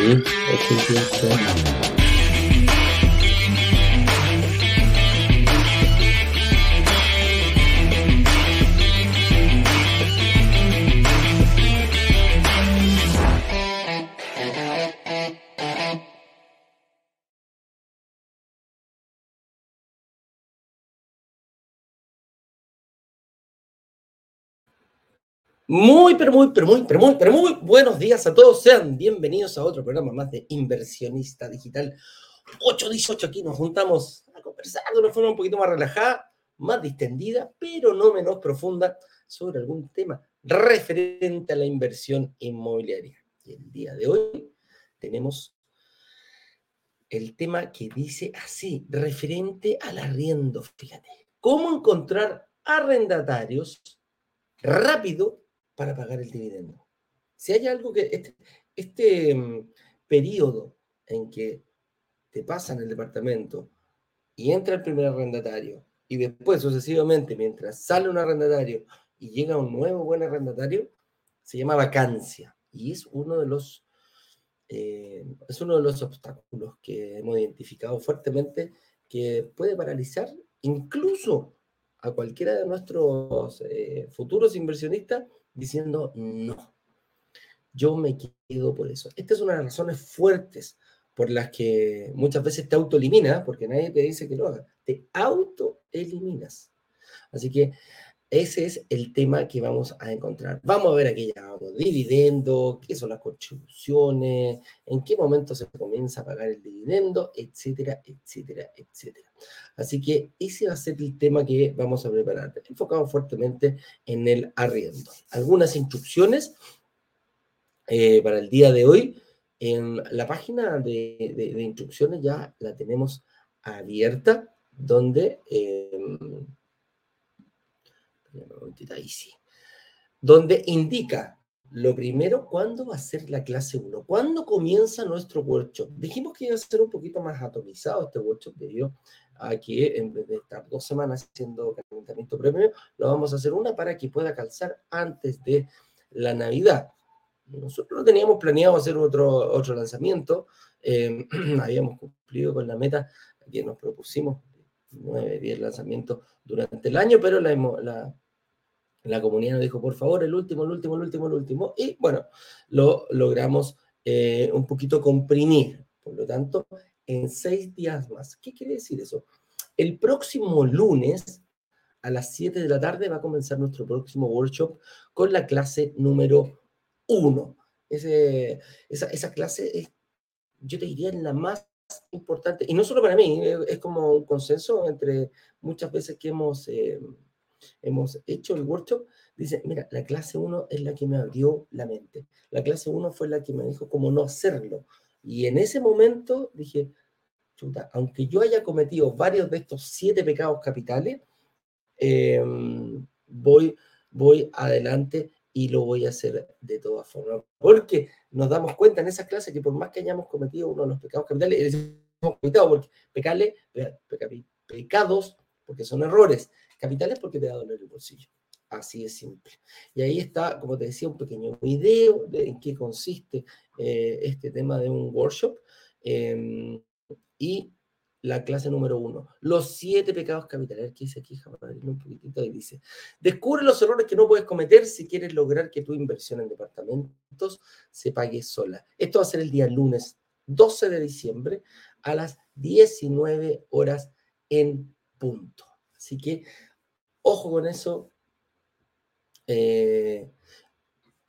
Ahí, escucha. Muy, pero muy, pero muy, pero muy, pero muy buenos días a todos. Sean bienvenidos a otro programa más de Inversionista Digital 818. Aquí nos juntamos a conversar de una forma un poquito más relajada, más distendida, pero no menos profunda sobre algún tema referente a la inversión inmobiliaria. Y el día de hoy tenemos el tema que dice así, referente al arriendo. Fíjate, ¿cómo encontrar arrendatarios rápido para pagar el dividendo. Si hay algo que este, este mm, periodo en que te pasan el departamento y entra el primer arrendatario y después sucesivamente mientras sale un arrendatario y llega un nuevo buen arrendatario, se llama vacancia y es uno de los eh, es uno de los obstáculos que hemos identificado fuertemente que puede paralizar incluso a cualquiera de nuestros eh, futuros inversionistas diciendo no. Yo me quedo por eso. Esta es una de las razones fuertes por las que muchas veces te autoeliminas, porque nadie te dice que lo haga, te autoeliminas. Así que ese es el tema que vamos a encontrar. Vamos a ver aquí ya dividendo, qué son las contribuciones, en qué momento se comienza a pagar el dividendo, etcétera, etcétera, etcétera. Así que ese va a ser el tema que vamos a preparar, enfocado fuertemente en el arriendo. Algunas instrucciones eh, para el día de hoy. En la página de, instrucciones ya la tenemos abierta, donde... Donde indica lo primero, ¿cuándo va a ser la clase 1? ¿Cuándo comienza nuestro workshop? Dijimos que iba a ser un poquito más atomizado este workshop debido a que en vez de estar dos semanas haciendo calentamiento premio, lo vamos a hacer una para que pueda calzar antes de la Navidad. Nosotros no teníamos planeado hacer otro, otro lanzamiento, eh, habíamos cumplido con la meta que nos propusimos, 9, 10 lanzamientos durante el año, pero la, la, comunidad nos dijo, por favor, el último, el último, el último, el último. Y bueno, lo logramos eh, un poquito comprimir. Por lo tanto, en seis días más. ¿Qué quiere decir eso? El próximo lunes a las 7 de la tarde va a comenzar nuestro próximo workshop con la clase número 1. Ese, esa, esa, clase es, yo te diría, la más importante, y no solo para mí, es como un consenso entre muchas veces que hemos... Eh, hemos hecho el workshop, dice, mira, la clase 1 es la que me abrió la mente. La clase 1 fue la que me dijo cómo no hacerlo. Y en ese momento dije, chuta, aunque yo haya cometido varios de estos siete pecados capitales, em, voy, voy adelante y lo voy a hacer de todas formas. Porque nos damos cuenta en esa clase que por más que hayamos cometido uno de los pecados capitales, hemos porque pecales, pecados, porque son errores, Capitales porque te da dolor el bolsillo. Así es simple. Y ahí está, como te decía, un pequeño video de en qué consiste eh, este tema de un workshop. Em, y la clase número uno, los siete pecados capitales. ¿Qué dice aquí? un poquitito y dice, descubre los errores que no puedes cometer si quieres lograr que tu inversión en departamentos se pague sola. Esto va a ser el día lunes 12 de diciembre a las 19 horas en punto. Así que Ojo con eso. Eh,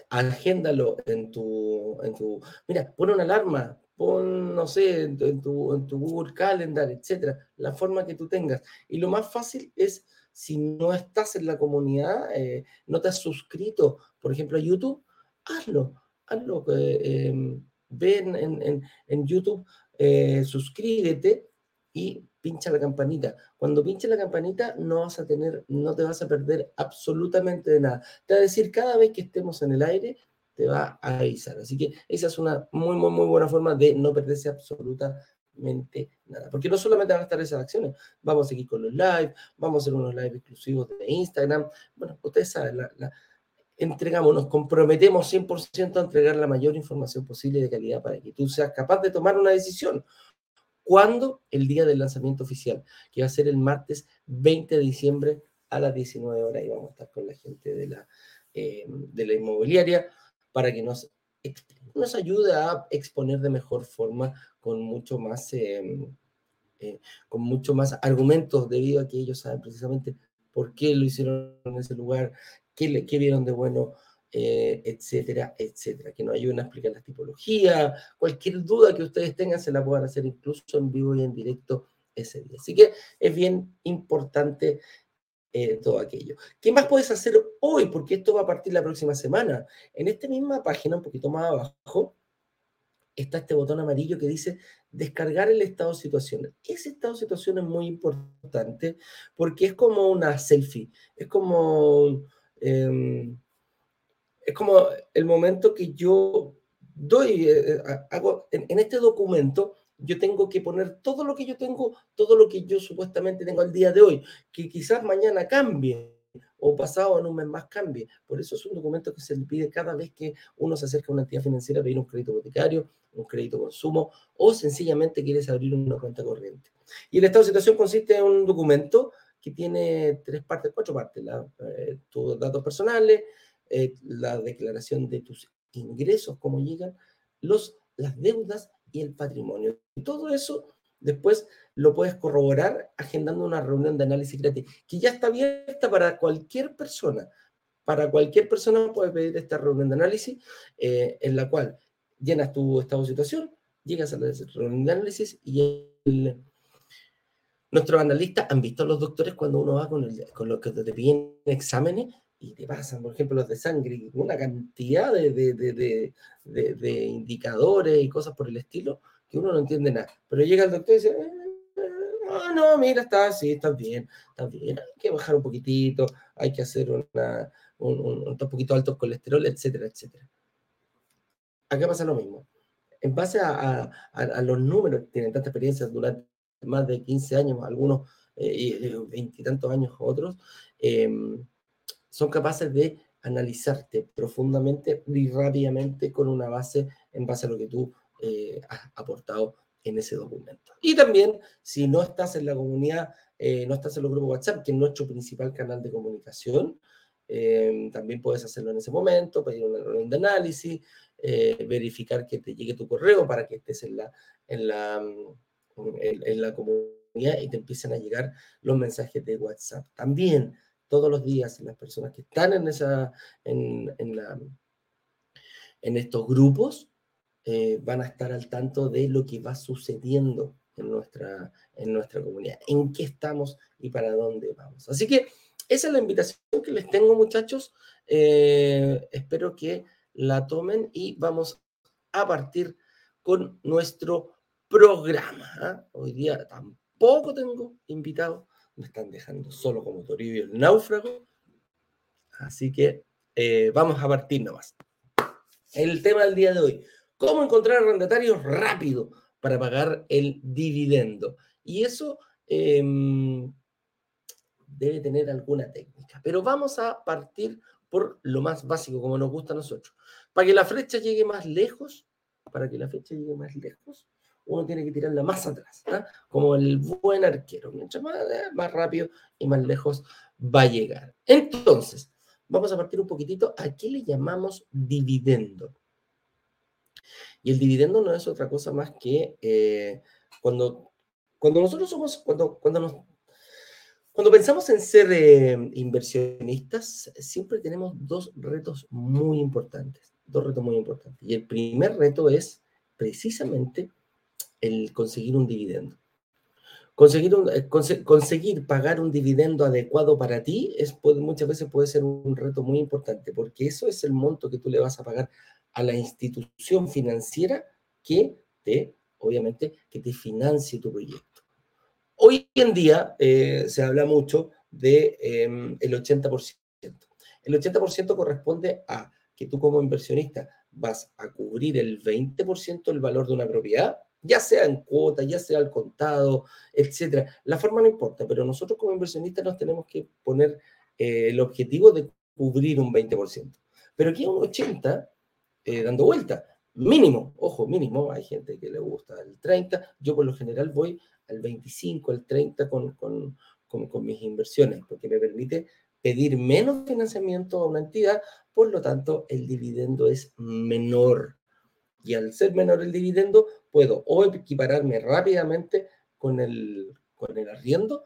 agéndalo en tu, en tu. Mira, pon una alarma, pon, no sé, en tu, en tu, Google Calendar, etcétera, la forma que tú tengas. Y lo más fácil es, si no estás en la comunidad, eh, no te has suscrito, por ejemplo, a YouTube, hazlo, hazlo. Eh, em, ven en, en, YouTube, suscríbete y pincha la campanita. Cuando pinche la campanita no vas a tener, no te vas a perder absolutamente de nada. Te va a decir cada vez que estemos en el aire, te va a avisar. Así que esa es una muy, muy, muy buena forma de no perderse absolutamente nada. Porque no solamente van a estar esas acciones, vamos a seguir con los live, vamos a hacer unos live exclusivos de Instagram. Bueno, ustedes saben, entregamos, nos comprometemos 100% a entregar la mayor información posible de calidad para que tú seas capaz de tomar una decisión. ¿Cuándo? El día del lanzamiento oficial, que va a ser el martes 20 de diciembre a las 19 horas y vamos a estar con la gente de la, eh, de la inmobiliaria para que nos, nos ayude a exponer de mejor forma con mucho más... Eh, eh, con mucho más argumentos debido a que ellos saben precisamente por qué lo hicieron en ese lugar, qué, qué vieron de bueno, eh, etcétera, etcétera. Que nos ayuden a explicar las tipologías, cualquier duda que ustedes tengan se la puedan hacer incluso en vivo y en directo ese día. Así que es bien importante eh, todo aquello. ¿Qué más puedes hacer hoy? Porque esto va a partir la próxima semana. En esta misma página, un poquito más abajo, está este botón amarillo que dice descargar el estado de situación. Ese estado de situación es muy importante porque es como una selfie, es como, em, es como el momento que yo doy, eh, eh, hago en, este documento, yo tengo que poner todo lo que yo tengo, todo lo que yo supuestamente tengo al día de hoy, que quizás mañana cambie o pasado en un mes más cambie. Por eso es un documento que se le pide cada vez que uno se acerca a una entidad financiera a pedir un crédito hipotecario, un crédito consumo o sencillamente quieres abrir una cuenta corriente. Y el estado de situación consiste en un documento que tiene tres partes, cuatro partes, eh, tus datos personales, eh, la declaración de tus ingresos, cómo llegan, los, las deudas y el patrimonio. Y todo eso después lo puedes corroborar agendando una reunión de análisis gratis, que ya está abierta para cualquier persona. Para cualquier persona puedes pedir esta reunión de análisis eh, en la cual llenas tu estado de situación, llegas a la reunión de análisis y nuestros analistas han visto a los doctores cuando uno va con, el, con que te piden exámenes y te pasan, por ejemplo, los de sangre, una cantidad de, de, de, indicadores y cosas por el estilo que uno no entiende nada. Pero llega el doctor y dice, eh, no, no, mira, está así, está bien, está bien, hay que bajar un poquitito, hay que hacer una, un, un, un poquito alto colesterol, etcétera, etcétera acá pasa lo mismo. En base a, los números, tienen tanta experiencia durante más de 15 años, algunos eh, veintitantos años otros, em, son capaces de analizarte profundamente y rápidamente con una base en base a lo que tú eh, has aportado en ese documento. Y también, si no estás en la comunidad, eh, no estás en los grupos WhatsApp, que es nuestro principal canal de comunicación, em, también puedes hacerlo en ese momento, pedir una reunión de análisis, eh, verificar que te llegue tu correo para que estés en la, en la, mm, en, la comunidad y te empiecen a llegar los mensajes de WhatsApp. También todos los días las personas que están en, esa, en, en, la, en estos grupos eh, van a estar al tanto de lo que va sucediendo en nuestra, en nuestra comunidad, en qué estamos y para dónde vamos. Así que esa es la invitación que les tengo, muchachos. Eh, espero que la tomen y vamos a partir con nuestro programa. ¿ah? Hoy día tampoco tengo invitado, me están dejando solo como Toribio el náufrago. Así que eh, vamos a partir nomás. El tema del día de hoy, cómo encontrar arrendatarios rápido para pagar el dividendo. Y eso em, debe tener alguna técnica. Pero vamos a partir por lo más básico, como nos gusta a nosotros. Para que la flecha llegue más lejos, para que la flecha llegue más lejos, uno tiene que tirarla más atrás, como el buen arquero. Mientras más, eh, más rápido y más lejos va a llegar. Entonces, vamos a partir un poquitito. ¿A qué le llamamos dividendo? Y el dividendo no es otra cosa más que eh, cuando, cuando nosotros somos, cuando, cuando cuando pensamos en ser eh, inversionistas, siempre tenemos dos retos muy importantes, dos retos muy importantes. Y el primer reto es precisamente el conseguir un dividendo. Conseguir, eh, conseguir pagar un dividendo adecuado para ti es, muchas veces puede ser un reto muy importante, porque eso es el monto que tú le vas a pagar a la institución financiera que te, obviamente, que te financie tu proyecto. Hoy en día eh, se habla mucho del de, em, 80%. El 80% corresponde a que tú como inversionista vas a cubrir el 20% del valor de una propiedad, ya sea en cuota, ya sea al contado, etc. La forma no importa, pero nosotros como inversionistas nos tenemos que poner eh, el objetivo de cubrir un 20%. Pero aquí un 80, eh, dando vuelta, mínimo, ojo, mínimo, hay gente que le gusta el 30, yo por lo general voy al 25, al 30 con, con, con mis inversiones, porque me permite pedir menos financiamiento a una entidad, por lo tanto el dividendo es menor. Y al ser menor el dividendo, puedo o equipararme rápidamente con el, con el arriendo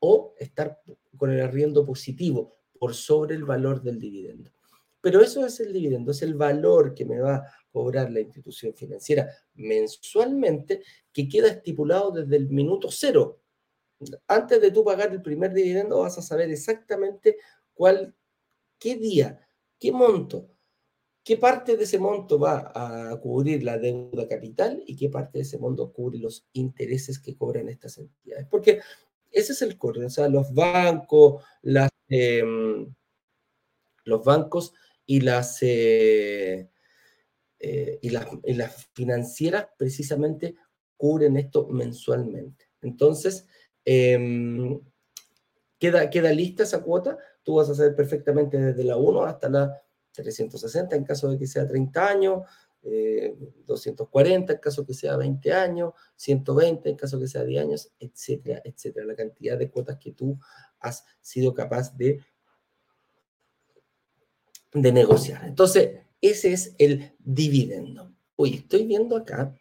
o estar con el arriendo positivo por sobre el valor del dividendo. Pero eso es el dividendo, es el valor que me va a cobrar la institución financiera mensualmente que queda estipulado desde el minuto cero. Antes de tú pagar el primer dividendo vas a saber exactamente cuál, qué día, qué monto, qué parte de ese monto va a cubrir la deuda capital y qué parte de ese monto cubre los intereses que cobran estas entidades. Porque ese es el core, o sea, los bancos, em, los bancos y las, eh, eh, y las, y las financieras precisamente cubren esto mensualmente. Entonces, em, queda, queda lista esa cuota, tú vas a hacer perfectamente desde la 1 hasta la 360 en caso de que sea 30 años, 240 eh, en caso que sea 20 años, 120 en caso que sea 10 años, etcétera, etcétera. La cantidad de cuotas que tú has sido capaz de, de negociar. Entonces, ese es el dividendo. Oye, estoy viendo acá,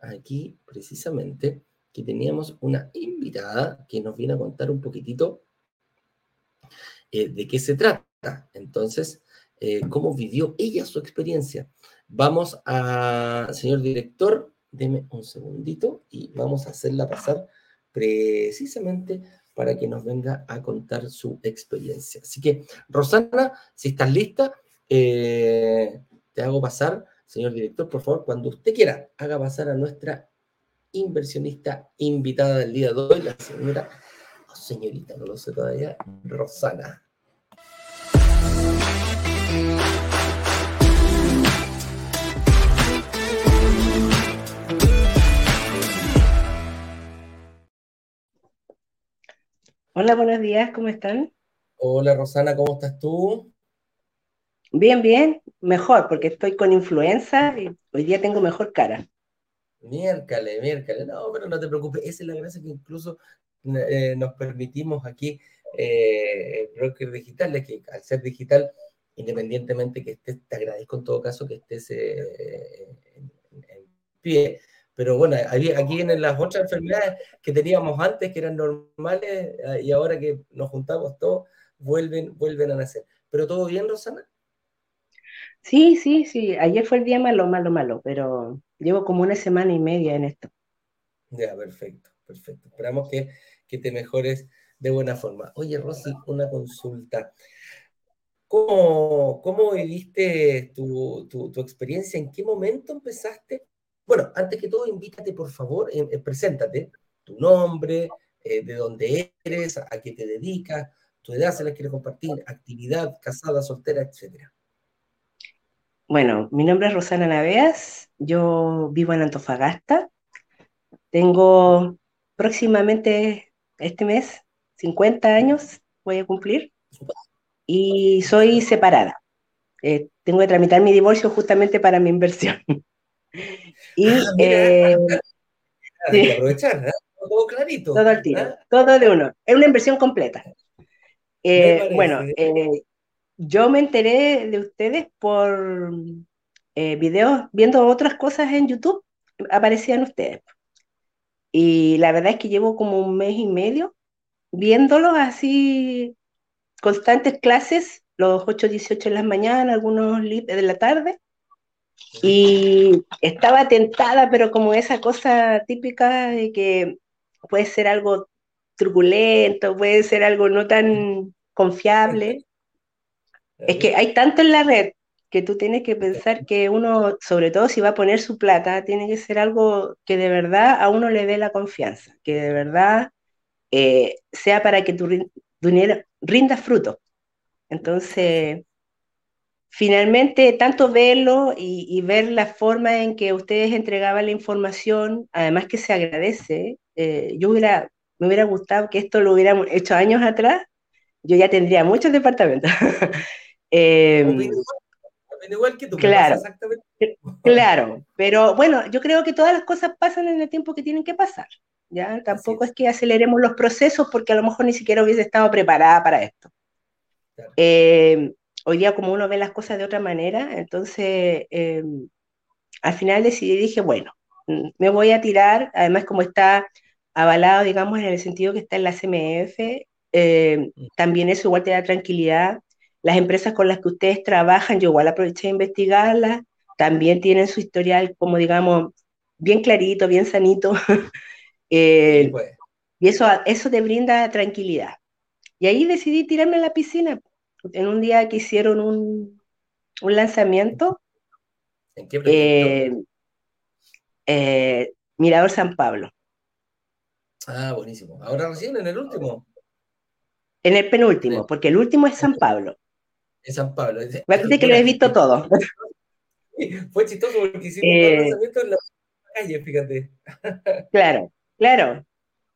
aquí precisamente, que teníamos una invitada que nos viene a contar un poquitito eh, de qué se trata. Entonces, eh, cómo vivió ella su experiencia. Vamos a, señor director, deme un segundito y vamos a hacerla pasar precisamente para que nos venga a contar su experiencia. Así que, Rosana, si estás lista, eh, te hago pasar, señor director, por favor, cuando usted quiera, haga pasar a nuestra inversionista invitada del día de hoy, la señora, señorita, no lo sé todavía, Rosana. Hola, buenos días, ¿cómo están? Hola Rosana, ¿cómo estás tú? Bien, bien, mejor, porque estoy con influenza y hoy día tengo mejor cara. Miércale, miércale, no, pero no te preocupes, esa es la gracia que incluso eh, nos permitimos aquí, eh, broker digital, es que al ser digital, independientemente que estés, te agradezco en todo caso que estés eh, en, en pie, pero bueno, aquí en las otras enfermedades que teníamos antes, que eran normales, ah, y ahora que nos juntamos todos, vuelven, vuelven a nacer. ¿Pero todo bien, Rosana? Sí, sí, sí. Ayer fue el día malo, malo, malo, pero llevo como una semana y media en esto. Ya, perfecto, perfecto. Esperamos que, que te mejores de buena forma. Oye, Rosy, una consulta. ¿Cómo, cómo viviste tu, tu, tu, experiencia? ¿En qué momento empezaste bueno, antes que todo, invítate, por favor, eh, eh, preséntate, tu nombre, eh, de dónde eres, a, qué te dedicas, tu edad, se la quiere compartir, actividad, casada, soltera, etc. Bueno, mi nombre es Rosana Naveas, yo vivo en Antofagasta, tengo próximamente este mes 50 años, voy a cumplir, y soy separada. tengo que tramitar mi divorcio justamente para mi inversión. Y ah, eh, aprovechar, ¿eh? todo clarito. Todo al tiro, ¿ah? todo de uno. Es una inversión completa. Eh, bueno, yo me enteré de ustedes por videos, viendo otras cosas en YouTube, aparecían ustedes. Y la verdad es que llevo como un mes y medio viéndolos así, constantes clases, los 8, 18 en las mañanas, algunos de la tarde, y estaba tentada, pero como esa cosa típica de que puede ser algo truculento, puede ser algo no tan confiable. Es que hay tanto en la red que tú tienes que pensar que uno, sobre todo si va a poner su plata, tiene que ser algo que de verdad a uno le dé la confianza, que de verdad eh, sea para que tu dinero rinda fruto. Entonces, finalmente, tanto verlo y, ver la forma en que ustedes entregaban la información, además que se agradece, eh, yo hubiera, me hubiera gustado que esto lo hubiéramos hecho años atrás, yo ya tendría muchos departamentos. Em, igual que tú. Claro, claro, pero bueno, yo creo que todas las cosas pasan en el tiempo que tienen que pasar. ¿ya? Tampoco es. que aceleremos los procesos porque a lo mejor ni siquiera hubiese estado preparada para esto. Eh, hoy día como uno ve las cosas de otra manera, entonces em, al final decidí, dije, bueno, mm, me voy a tirar, además como está avalado, digamos, en el sentido que está en la CMF, em, mm. también eso igual te da tranquilidad. Las empresas con las que ustedes trabajan, yo igual aproveché de investigarlas, también tienen su historial como, digamos, bien clarito, bien sanito. Eh, pues. Y eso, eso te brinda tranquilidad. Y ahí decidí tirarme a la piscina en un día que hicieron un, lanzamiento. ¿En qué eh, eh, Mirador San Pablo. Ah, buenísimo. Ahora recién en el último. En el penúltimo, porque el último es San Pablo. Es San Pablo. Parece que lo he visto todo. Fue chistoso porque hicimos un eh, lanzamiento en la calle, fíjate. Claro, claro.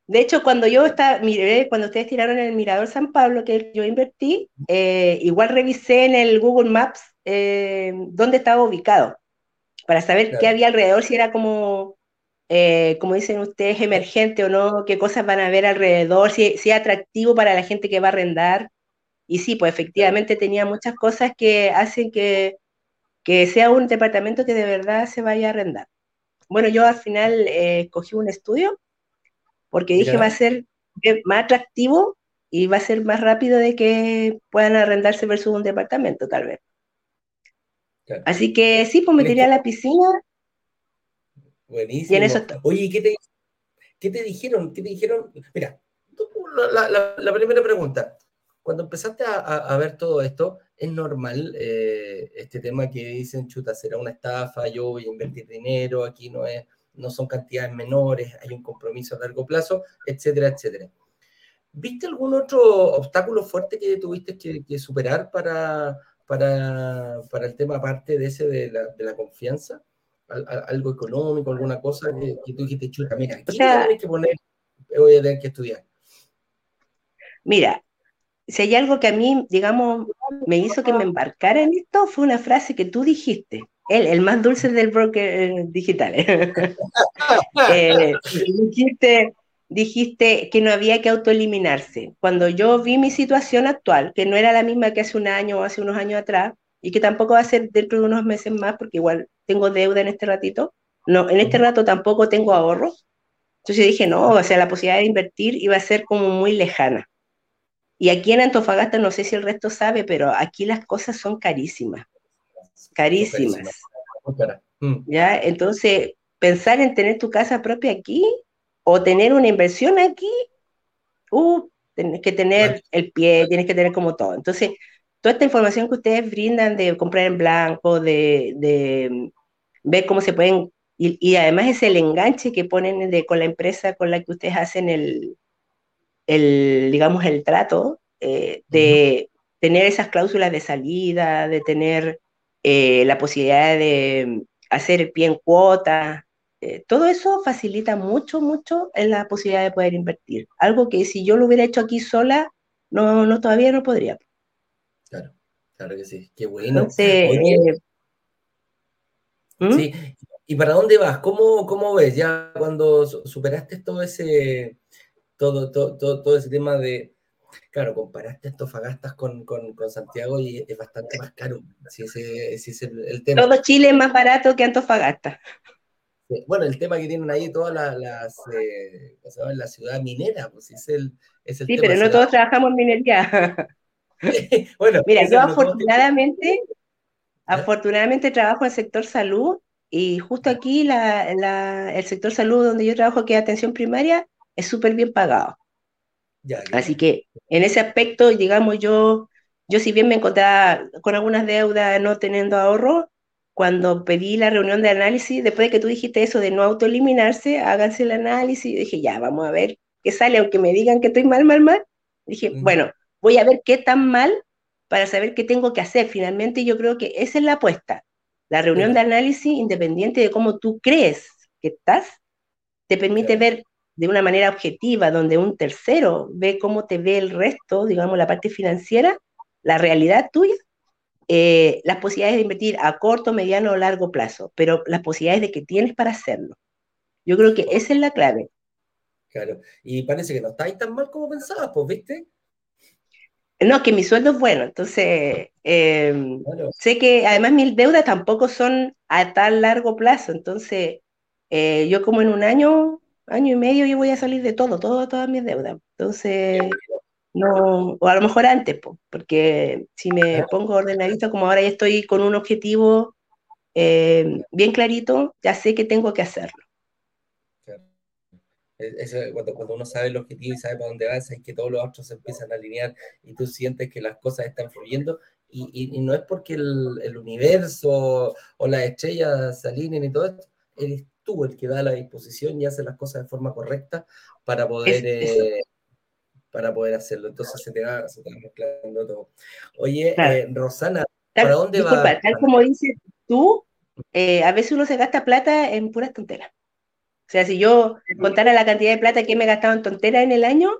De hecho, cuando yo estaba, miré, cuando ustedes tiraron el Mirador San Pablo, que yo invertí, eh, igual revisé en el Google Maps eh, dónde estaba ubicado, para saber qué había alrededor, si era como, eh, como dicen ustedes, emergente o no, qué cosas van a ver alrededor, si, si es atractivo para la gente que va a arrendar. Y sí, pues efectivamente tenía muchas cosas que hacen que, que sea un departamento que de verdad se vaya a arrendar. Bueno, yo al final escogí un estudio porque dije va a ser más atractivo y va a ser más rápido de que puedan arrendarse versus un departamento, tal vez. Así que sí, pues me tiré a la piscina. Buenísimo. Oye, ¿qué te, ¿qué te dijeron? ¿Qué te dijeron? Mira, la, primera pregunta. Cuando empezaste a, ver todo esto, ¿es normal eh, este tema que dicen, chuta, será una estafa, yo voy a invertir dinero, aquí no es no son cantidades menores, hay un compromiso a largo plazo, etcétera, etcétera. ¿Viste algún otro obstáculo fuerte que tuviste que, superar para, para, para, el tema aparte de ese de la, de la confianza? algo económico, alguna cosa que, tú dijiste, chuta, mira, aquí tienes que poner, voy a tener que estudiar. Mira, si hay algo que a mí, digamos, me hizo que me embarcara en esto, fue una frase que tú dijiste, él, el más dulce del broker eh, digital. Eh, dijiste, dijiste que no había que autoeliminarse. Cuando yo vi mi situación actual, que no era la misma que hace un año o hace unos años atrás, y que tampoco va a ser dentro de unos meses más, porque igual tengo deuda en este ratito, no, en este rato tampoco tengo ahorro. Entonces dije, no, o sea, la posibilidad de invertir iba a ser como muy lejana. Y aquí en Antofagasta, no sé si el resto sabe, pero aquí las cosas son carísimas carísimas. Mm. ¿Ya? Entonces, pensar en tener tu casa propia aquí o tener una inversión aquí, uh, tienes que tener el pie, tienes que tener como todo. Entonces, toda esta información que ustedes brindan de comprar en blanco, de, de ver cómo se pueden, y, además es el enganche que ponen de, con la empresa con la que ustedes hacen el, el digamos, el trato, eh, de tener esas cláusulas de salida, de tener eh, la posibilidad de hacer el pie en cuota, eh, todo eso facilita mucho, mucho en la posibilidad de poder invertir. Algo que si yo lo hubiera hecho aquí sola, no, no todavía no podría. Claro, claro que sí. Qué bueno. Eh, ¿Mm? Sí. ¿Y para dónde vas? ¿Cómo, ¿Cómo, ves ya cuando superaste todo ese, todo, todo, todo ese tema de, Claro, comparaste Antofagasta con, con, con Santiago y es bastante más caro, si ese, es el, tema. Todo Chile es más barato que Antofagasta. Bueno, el tema que tienen ahí todas las, las eh, la ciudad minera, pues es el, es el Sí, pero no todos trabajamos en minería. bueno, mira, yo afortunadamente, afortunadamente trabajo en el sector salud y justo aquí la, la, el sector salud donde yo trabajo, que es atención primaria, es súper bien pagado. Así que en ese aspecto, digamos, yo, yo si bien me encontraba con algunas deudas no teniendo ahorro, cuando pedí la reunión de análisis, después de que tú dijiste eso de no autoeliminarse, háganse el análisis, dije, ya, vamos a ver qué sale, aunque me digan que estoy mal, mal, mal. Dije, bueno, voy a ver qué tan mal para saber qué tengo que hacer. Finalmente, yo creo que esa es la apuesta. La reunión de análisis, independiente de cómo tú crees que estás, te permite ver de una manera objetiva, donde un tercero ve cómo te ve el resto, digamos, la parte financiera, la realidad tuya, eh, las posibilidades de invertir a corto, mediano o largo plazo, pero las posibilidades de que tienes para hacerlo. Yo creo que esa es la clave. Claro, y parece que no estáis tan mal como pensabas, pues, ¿viste? No, que mi sueldo es bueno, entonces em, sé que además mis deudas tampoco son a tan largo plazo, entonces eh, yo como en un año, año y medio yo voy a salir de todo, todo todas mis deudas. Entonces, no, o a lo mejor antes, porque si me pongo ordenadito, como ahora ya estoy con un objetivo em, bien clarito, ya sé que tengo que hacerlo. cuando, cuando, uno sabe el objetivo y sabe para dónde va, es que todos los otros se empiezan a alinear y tú sientes que las cosas están fluyendo. Y, y, no es porque el, el, universo o las estrellas se alineen y todo esto, eres tú el que da la disposición y hace las cosas de forma correcta para poder, eh, para poder hacerlo. Entonces se te, va, se te mezclando todo. Oye, eh, Rosana, ¿para dónde disculpa, va? Tal como dices tú, eh, a veces uno se gasta plata en puras tonteras. O sea, si yo contara la cantidad de plata que me he gastado en tonteras en el año,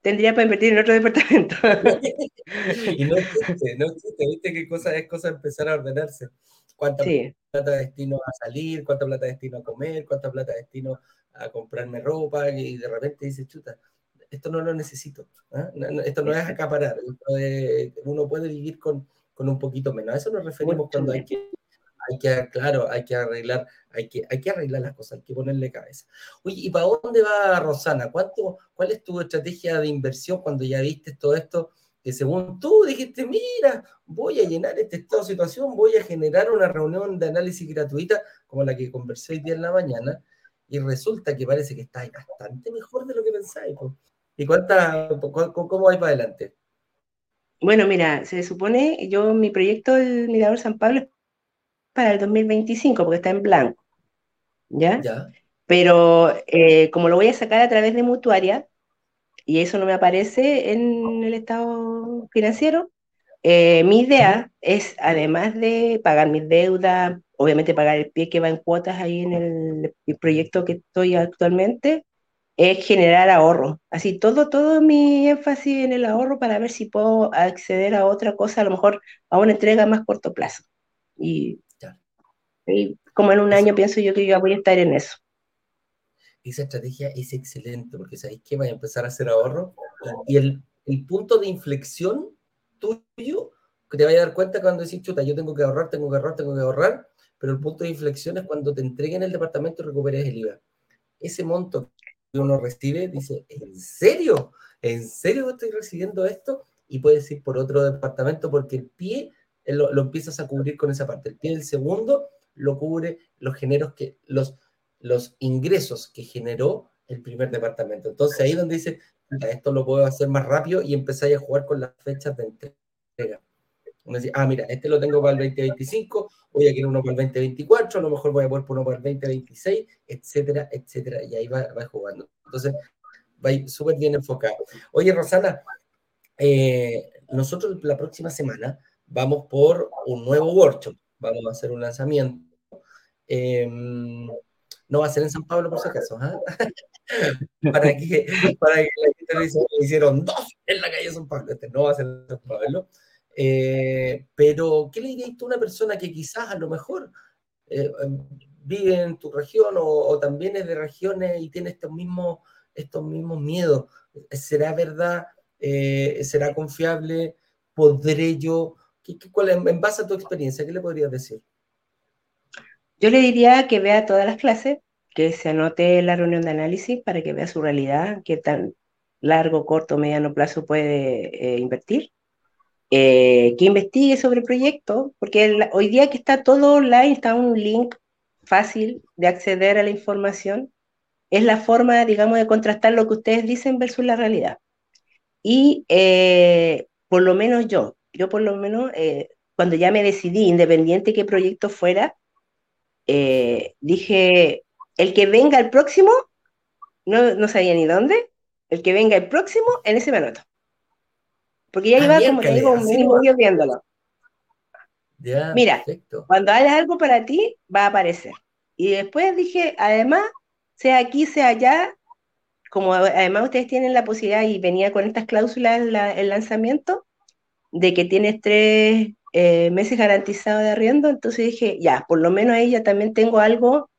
tendría para invertir en otro departamento. y no existe, no existe, viste qué cosa es cosa empezar a ordenarse. ¿Cuánta plata destino a salir? ¿Cuánta plata destino a comer? ¿Cuánta plata destino a comprarme ropa? Y de repente dice, chuta, esto no lo necesito. ¿ah? esto no es acaparar. uno puede vivir con, con, un poquito menos. A eso nos referimos cuando hay que hay que, claro, hay que arreglar, hay que, hay que arreglar las cosas, hay que ponerle cabeza. Oye, ¿y para dónde va Rosana? ¿Cuánto, ¿Cuál es tu estrategia de inversión cuando ya viste todo esto? Que según tú dijiste, mira, voy a llenar este estado de situación, voy a generar una reunión de análisis gratuita como la que conversé hoy día en la mañana, y resulta que parece que está bastante mejor de lo que pensáis. ¿Y cuánta, cómo vais para adelante? Bueno, mira, se supone, yo mi proyecto, el Mirador San Pablo, para el 2025 porque está en blanco. ¿Ya? Pero eh, como lo voy a sacar a través de mutuaria, y eso no me aparece en el estado financiero, eh, mi idea es, además de pagar mis deudas, obviamente pagar el pie que va en cuotas ahí en el, el proyecto que estoy actualmente, es generar ahorro. Así, todo, todo mi énfasis en el ahorro para ver si puedo acceder a otra cosa, a lo mejor a una entrega más corto plazo. Y y como en un año pienso yo que ya voy a estar en eso. Esa estrategia es excelente porque sabéis que va a empezar a hacer ahorro y el, el punto de inflexión tuyo, que te vaya a dar cuenta cuando decís, chuta, yo tengo que ahorrar, tengo que ahorrar, tengo que ahorrar, pero el punto de inflexión es cuando te entreguen el departamento y recuperes el IVA. Ese monto que uno recibe, dice, ¿en serio? ¿En serio estoy recibiendo esto? Y puedes ir por otro departamento porque el pie lo, lo, empiezas a cubrir con esa parte. El pie del segundo lo cubre los, generos que, los, los ingresos que generó el primer departamento. Entonces ahí donde dice, esto lo puedo hacer más rápido y empezáis a jugar con las fechas de entrega. Uno dice, ah, mira, este lo tengo para el 2025, voy a querer uno para el 2024, a lo mejor voy a poner uno para el 2026, etcétera, etcétera, y ahí va, va jugando. Entonces, va súper bien enfocado. Oye, Rosana, eh, nosotros la próxima semana vamos por un nuevo workshop vamos a hacer un lanzamiento. Em, no va a ser en San Pablo, por si acaso, ¿ah? para, que, para que la gente dice, hicieron dos en la calle San Pablo. Este no va a ser en San Pablo. Eh, pero, ¿qué le dirías tú a una persona que quizás a lo mejor eh, vive en tu región o, también es de regiones y tiene estos mismos, estos mismos miedos? ¿Será verdad? Eh, ¿Será confiable? ¿Podré yo? cuál, en base a tu experiencia, ¿qué le podrías decir? Yo le diría que vea todas las clases, que se anote la reunión de análisis para que vea su realidad, qué tan largo, corto, mediano plazo puede eh, invertir, eh, que investigue sobre el proyecto, porque hoy día que está todo online, está un link fácil de acceder a la información, es la forma, digamos, de contrastar lo que ustedes dicen versus la realidad. Y eh, por lo menos yo, yo por lo menos, cuando ya me decidí, independiente qué proyecto fuera, eh, dije, el que venga el próximo, no, no, sabía ni dónde, el que venga el próximo, en ese me anoto. Porque ya iba, como te digo, un mínimo viéndolo. Mira, cuando haya algo para ti, va a aparecer. Y después dije, además, sea aquí, sea allá, como además ustedes tienen la posibilidad y venía con estas cláusulas el lanzamiento, de que tienes tres eh, meses garantizados de arriendo, entonces dije, ya, por lo menos ahí ya también tengo algo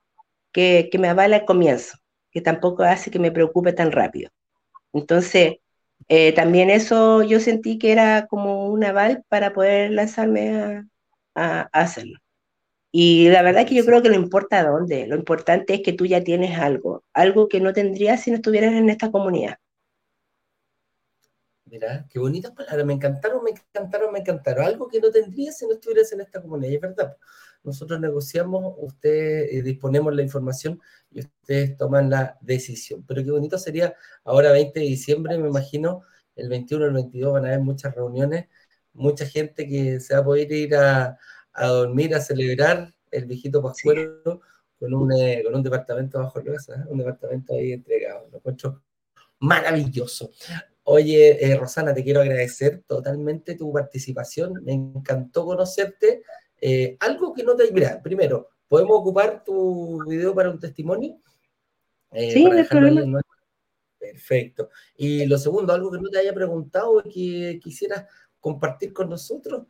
que, que me avala el comienzo, que tampoco hace que me preocupe tan rápido. Entonces, eh, también eso yo sentí que era como un aval para poder lanzarme a, hacerlo. Y la verdad que yo creo que no importa dónde, lo importante es que tú ya tienes algo, algo que no tendrías si no estuvieras en esta comunidad. Mira, qué bonitas palabras, me encantaron, me encantaron, me encantaron. Algo que no tendrías si no estuvieras en esta comunidad, es verdad. Nosotros negociamos, ustedes eh, disponemos la información y ustedes toman la decisión. Pero qué bonito sería ahora 20 de diciembre, me imagino, el 21, el 22 van a haber muchas reuniones, mucha gente que se va a poder ir a, dormir, a celebrar el viejito Pascuero con, un, eh, con un departamento bajo casa, ¿eh? un departamento ahí entregado. Lo encuentro maravilloso. Oye, eh, Rosana, te quiero agradecer totalmente tu participación. Me encantó conocerte. algo que no te... Mira, primero, ¿podemos ocupar tu video para un testimonio? sí, no hay problema. Perfecto. Y lo segundo, algo que no te haya preguntado y que quisieras compartir con nosotros,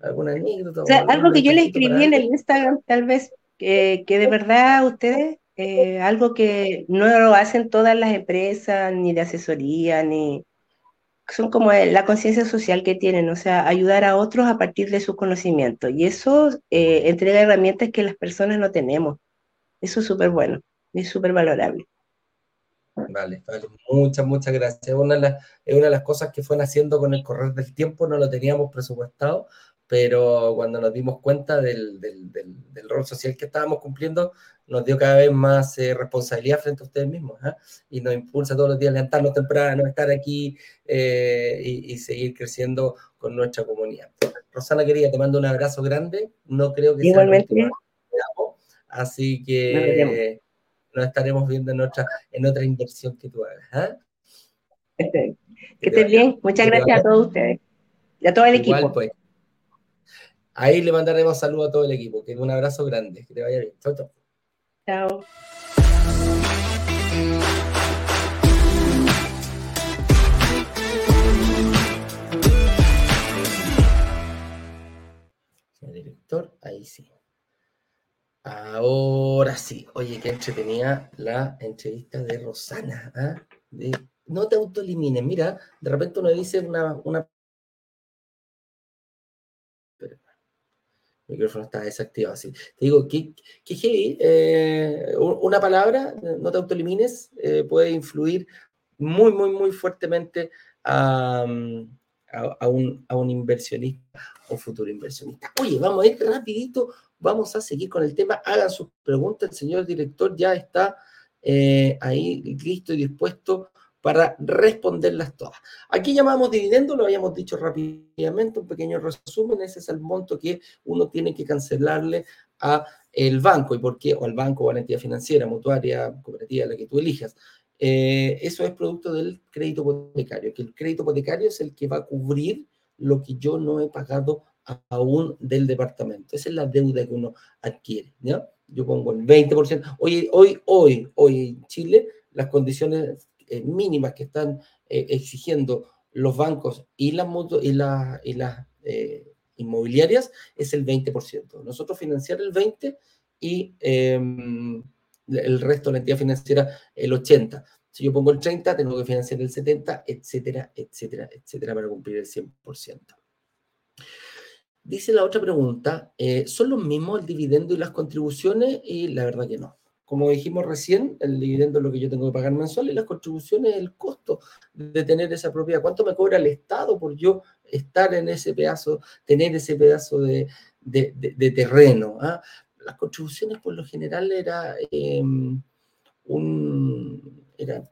alguna anécdota. O sea, algo que yo le escribí en el Instagram, tal vez, que, que de verdad ustedes, eh, algo que no lo hacen todas las empresas, ni de asesoría, ni son como la conciencia social que tienen, o sea, ayudar a otros a partir de sus conocimientos. Y eso eh, entrega herramientas que las personas no tenemos. Eso es súper bueno, es súper valorable. Vale, vale, muchas, muchas gracias. Una es una de las cosas que fue naciendo con el correr del tiempo, no lo teníamos presupuestado, pero cuando nos dimos cuenta del, rol social que estábamos cumpliendo, nos dio cada vez más eh, responsabilidad frente a ustedes mismos ¿ah? y nos impulsa todos los días a levantarnos temprano, estar aquí eh, y, seguir creciendo con nuestra comunidad. Rosana, querida, te mando un abrazo grande. No creo que Igualmente. sea Así que nos estaremos viendo en otra, en otra inversión que tú hagas. ¿ah? Que, estés bien. Muchas gracias a todos ustedes y a todo el equipo. Pues. Ahí le mandaremos saludos a todo el equipo. Que un abrazo grande. Que te vaya bien. Chao, chao. Chao. Señor director, ahí sí. Ahora sí, oye, qué entretenía la entrevista de Rosana. ¿ah? no te autoelimines, mira, de repente uno dice una... una... micrófono está desactivado así. Te digo, que, que eh, una palabra, no te autoelimines, eh, puede influir muy, muy, muy fuertemente a, a, un, a un inversionista o futuro inversionista. Oye, vamos a ir rapidito vamos a seguir con el tema. Hagan sus preguntas, el señor director ya está eh, ahí listo y dispuesto para responderlas todas. Aquí llamamos dividendo, lo habíamos dicho rápidamente, un pequeño resumen, ese es el monto que uno tiene que cancelarle a el banco, y por o al banco o a la entidad financiera, mutuaria, cooperativa, la que tú elijas. Eh, eso es producto del crédito hipotecario, que el crédito hipotecario es el que va a cubrir lo que yo no he pagado aún del departamento. Esa es la deuda que uno adquiere, ¿ya? Yo pongo el 20%. Hoy, hoy, hoy, hoy en Chile, las condiciones eh, mínimas que están eh, exigiendo los bancos y las, y la, y las eh, inmobiliarias es el 20%. Nosotros financiar el 20% y em, el resto de la entidad financiera el 80%. Si yo pongo el 30, tengo que financiar el 70, etcétera, etcétera, etcétera, para cumplir el 100%. Dice la otra pregunta, ¿son los mismos el dividendo y las contribuciones? Y la verdad que no. Como dijimos recién, el dividendo es lo que yo tengo que pagar mensual y las contribuciones es el costo de tener esa propiedad. ¿Cuánto me cobra el Estado por yo estar en ese pedazo, tener ese pedazo de, terreno? Ah? Las contribuciones por lo general era em, un... Era,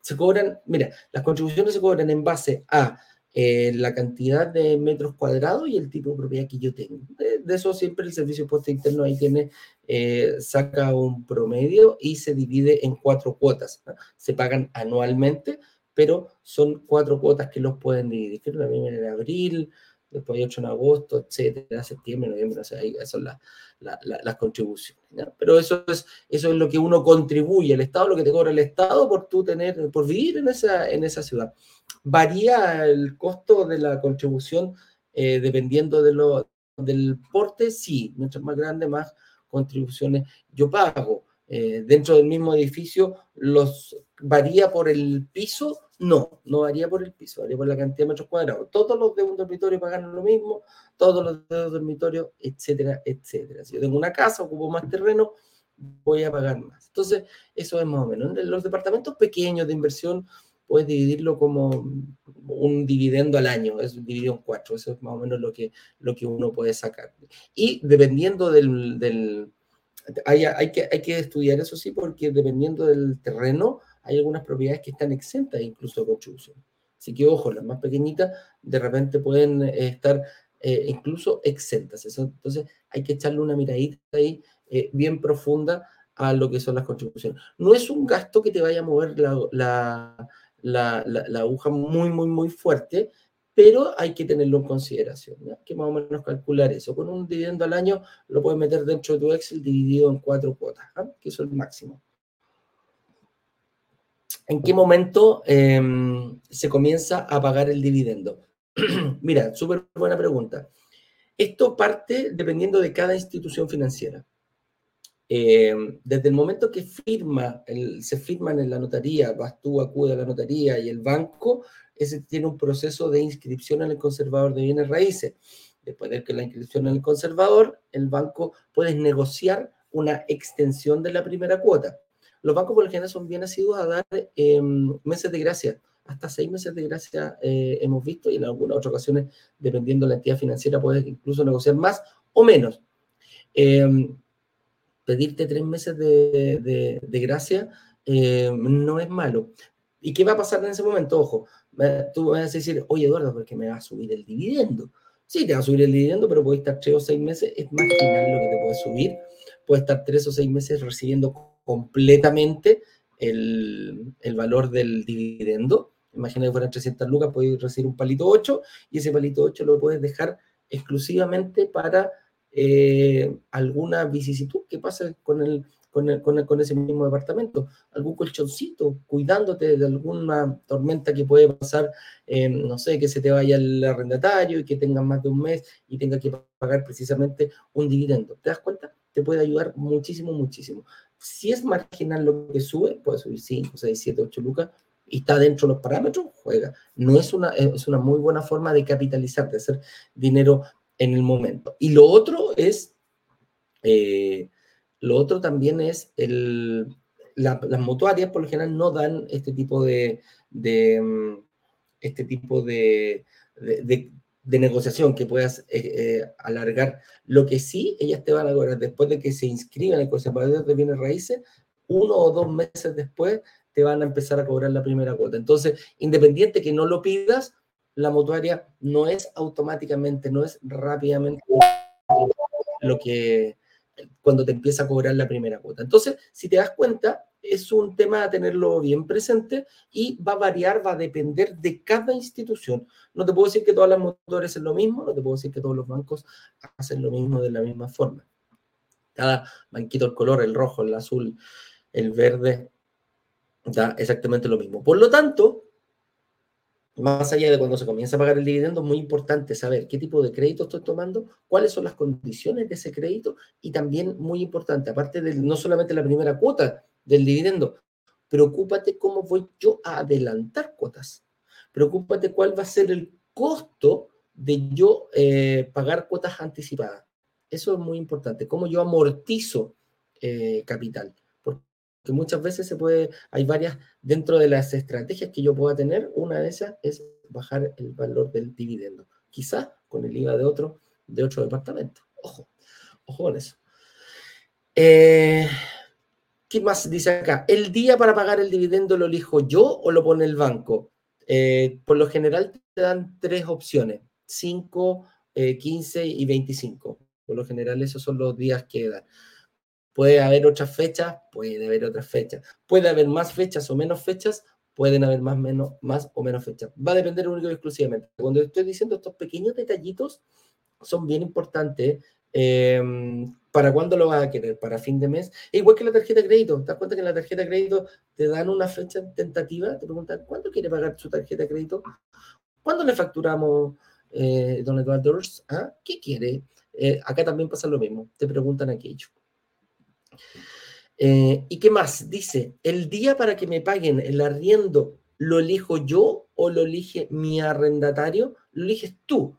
se cobran, mira, las contribuciones se cobran en base a eh, la cantidad de metros cuadrados y el tipo de propiedad que yo tengo. De, eso siempre el servicio de interno ahí tiene, eh, saca un promedio y se divide en cuatro cuotas. Se pagan anualmente, pero son cuatro cuotas que los pueden dividir. La primera en abril, después hay ocho en agosto, etcétera, septiembre, noviembre, o sea, ahí son las, las contribuciones. Pero eso es, eso es lo que uno contribuye, el Estado, lo que te cobra el Estado por tú tener, por vivir en esa, en esa ciudad varía el costo de la contribución eh, dependiendo de, lo, del porte, sí, mientras más grande, más contribuciones yo pago. Eh, dentro del mismo edificio, los varía por el piso, no, no varía por el piso, varía por la cantidad de metros cuadrados. Todos los de un dormitorio pagan lo mismo, todos los de un dormitorio, etcétera, etcétera. Si yo tengo una casa, ocupo más terreno, voy a pagar más. Entonces, eso es más o menos. En los departamentos pequeños de inversión, puedes dividirlo como un dividendo al año, es un dividido en cuatro, eso es más o menos lo que, lo que uno puede sacar. Y dependiendo del... hay, hay, que, hay que estudiar eso sí, porque dependiendo del terreno, hay algunas propiedades que están exentas incluso de contribución. Así que ojo, las más pequeñitas de repente pueden eh, estar eh, incluso exentas. Entonces hay que echarle una miradita ahí eh, bien profunda a lo que son las contribuciones. No es un gasto que te vaya a mover la, aguja muy, muy, muy fuerte, pero hay que tenerlo en consideración, que más o menos calcular eso. Con un dividendo al año lo puedes meter dentro de tu Excel dividido en cuatro cuotas, ¿ah? que es el máximo. ¿En qué momento em, se comienza a pagar el dividendo? Mira, súper buena pregunta. Esto parte dependiendo de cada institución financiera. Eh, desde el momento que firma, se firman en la notaría, vas tú, acude a la notaría y el banco, ese tiene un proceso de inscripción en el conservador de bienes raíces. Después de que la inscripción en el conservador, el banco puede negociar una extensión de la primera cuota. Los bancos por lo general son bien asiduos a dar em, meses de gracia. Hasta seis meses de gracia eh, hemos visto y en algunas otras ocasiones, dependiendo de la entidad financiera, puedes incluso negociar más o menos. Em, pedirte tres meses de, gracia eh, no es malo. ¿Y qué va a pasar en ese momento? Ojo, tú vas a decir, oye Eduardo, porque me va a subir el dividendo. Sí, te va a subir el dividendo, pero puede estar tres o seis meses, es marginal lo que te puede subir. Puede estar tres o seis meses recibiendo completamente el, valor del dividendo. Imagina que fueran 300 lucas, puedes recibir un palito 8 y ese palito 8 lo puedes dejar exclusivamente para eh, alguna vicisitud que pase con, el, con, con, ese mismo departamento, algún colchoncito, cuidándote de alguna tormenta que puede pasar, eh, no sé, que se te vaya el arrendatario y que tengas más de un mes y tenga que pagar precisamente un dividendo. ¿Te das cuenta? Te puede ayudar muchísimo, muchísimo. Si es marginal lo que sube, puede subir 5, 6, 7, 8 lucas, y está dentro de los parámetros, juega. No es una, es una muy buena forma de capitalizar, de hacer dinero en el momento. Y lo otro es, eh, lo otro también es el, las mutuarias por lo general no dan este tipo de, de mm, este tipo de, negociación que puedas eh, eh, alargar. Lo que sí, ellas te van a cobrar después de que se inscriban en el conservador de bienes raíces, uno o dos meses después te van a empezar a cobrar la primera cuota. Entonces, independiente que no lo pidas, la mutuaria no es automáticamente, no es rápidamente lo que cuando te empieza a cobrar la primera cuota. Entonces, si te das cuenta, es un tema a tenerlo bien presente y va a variar, va a depender de cada institución. No te puedo decir que todas las mutuarias hacen lo mismo, no te puedo decir que todos los bancos hacen lo mismo de la misma forma. Cada banquito, el color, el rojo, el azul, el verde, da exactamente lo mismo. Por lo tanto, más allá de cuando se comienza a pagar el dividendo, es muy importante saber qué tipo de crédito estoy tomando, cuáles son las condiciones de ese crédito y también muy importante, aparte de no solamente la primera cuota del dividendo, preocúpate cómo voy yo a adelantar cuotas. Preocúpate cuál va a ser el costo de yo eh, pagar cuotas anticipadas. Eso es muy importante, cómo yo amortizo eh, capital que muchas veces se puede, hay varias dentro de las estrategias que yo pueda tener, una de esas es bajar el valor del dividendo, quizás con el IVA de otro, de otro departamento. Ojo, ojo con eso. Eh, ¿Qué más dice acá? ¿El día para pagar el dividendo lo elijo yo o lo pone el banco? Eh, por lo general te dan tres opciones, 5, 15 eh, y 25. Por lo general esos son los días que dan. Puede haber otras fechas, puede haber otras fechas. Puede haber más fechas o menos fechas, pueden haber más, menos, más o menos fechas. Va a depender único y exclusivamente. Cuando estoy diciendo estos pequeños detallitos, son bien importantes. Em, ¿Para cuándo lo vas a querer? ¿Para fin de mes? E igual que la tarjeta de crédito. ¿Te das cuenta que en la tarjeta de crédito te dan una fecha tentativa? Te preguntan, ¿cuándo quiere pagar su tarjeta de crédito? ¿Cuándo le facturamos, eh, don Eduardo? ¿Ah? ¿Qué quiere? Eh, acá también pasa lo mismo, te preguntan aquello. Eh, ¿Y qué más? Dice, el día para que me paguen el arriendo, ¿lo elijo yo o lo elige mi arrendatario? Lo eliges tú.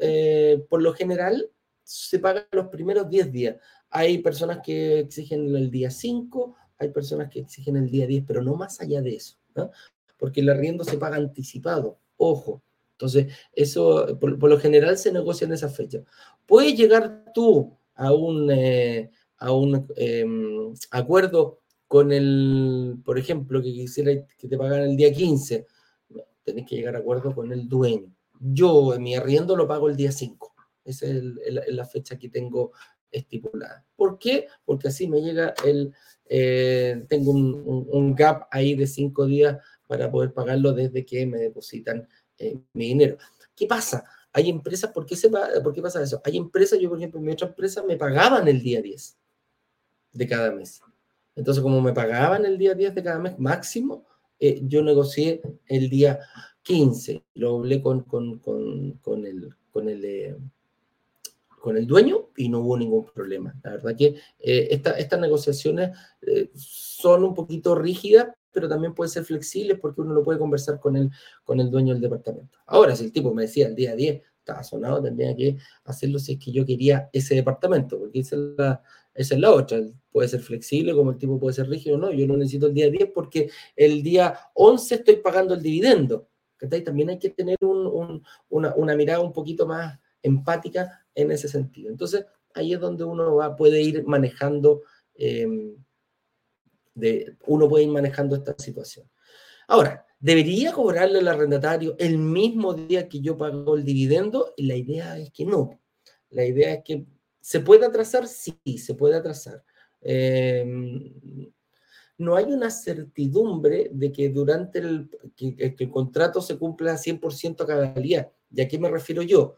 Eh, por lo general, se pagan los primeros 10 días. Hay personas que exigen el día 5, hay personas que exigen el día 10, pero no más allá de eso, porque el arriendo se paga anticipado, ojo. Entonces, eso por, lo general se negocia en esa fecha. Puedes llegar tú a un, eh, a un em, acuerdo con el, por ejemplo, que quisiera que te pagaran el día 15, tenés que llegar a acuerdo con el dueño. Yo, mi arriendo lo pago el día 5. Esa es la fecha que tengo estipulada. ¿Por qué? Porque así me llega el, eh, tengo un, gap ahí de 5 días para poder pagarlo desde que me depositan eh, mi dinero. ¿Qué pasa? Hay empresas, ¿por qué, se ¿por qué pasa eso? Hay empresas, yo por ejemplo, en mi otra empresa me pagaban el día 10 de cada mes. Entonces, como me pagaban el día 10 de cada mes máximo, eh, yo negocié el día 15, lo hablé con, con, con, el, con, el, eh, con el dueño y no hubo ningún problema. La verdad que eh, estas negociaciones son un poquito rígidas, pero también pueden ser flexibles porque uno lo puede conversar con el, con el dueño del departamento. Ahora, si el tipo me decía el día 10, estaba sonado, tendría que hacerlo si es que yo quería ese departamento, porque esa es la, esa es la otra. Puede ser flexible, como el tipo puede ser rígido, no. Yo no necesito el día 10 porque el día 11 estoy pagando el dividendo. También hay que tener una, mirada un poquito más empática en ese sentido. Entonces, ahí es donde uno va, puede ir manejando, em, de, uno puede ir manejando esta situación. Ahora, ¿debería cobrarle al arrendatario el mismo día que yo pago el dividendo? La idea es que no. La idea es que se puede atrasar, sí, se puede atrasar. Em, no hay una certidumbre de que durante el, que, el contrato se cumpla 100% a cada día. ¿Y a qué me refiero yo?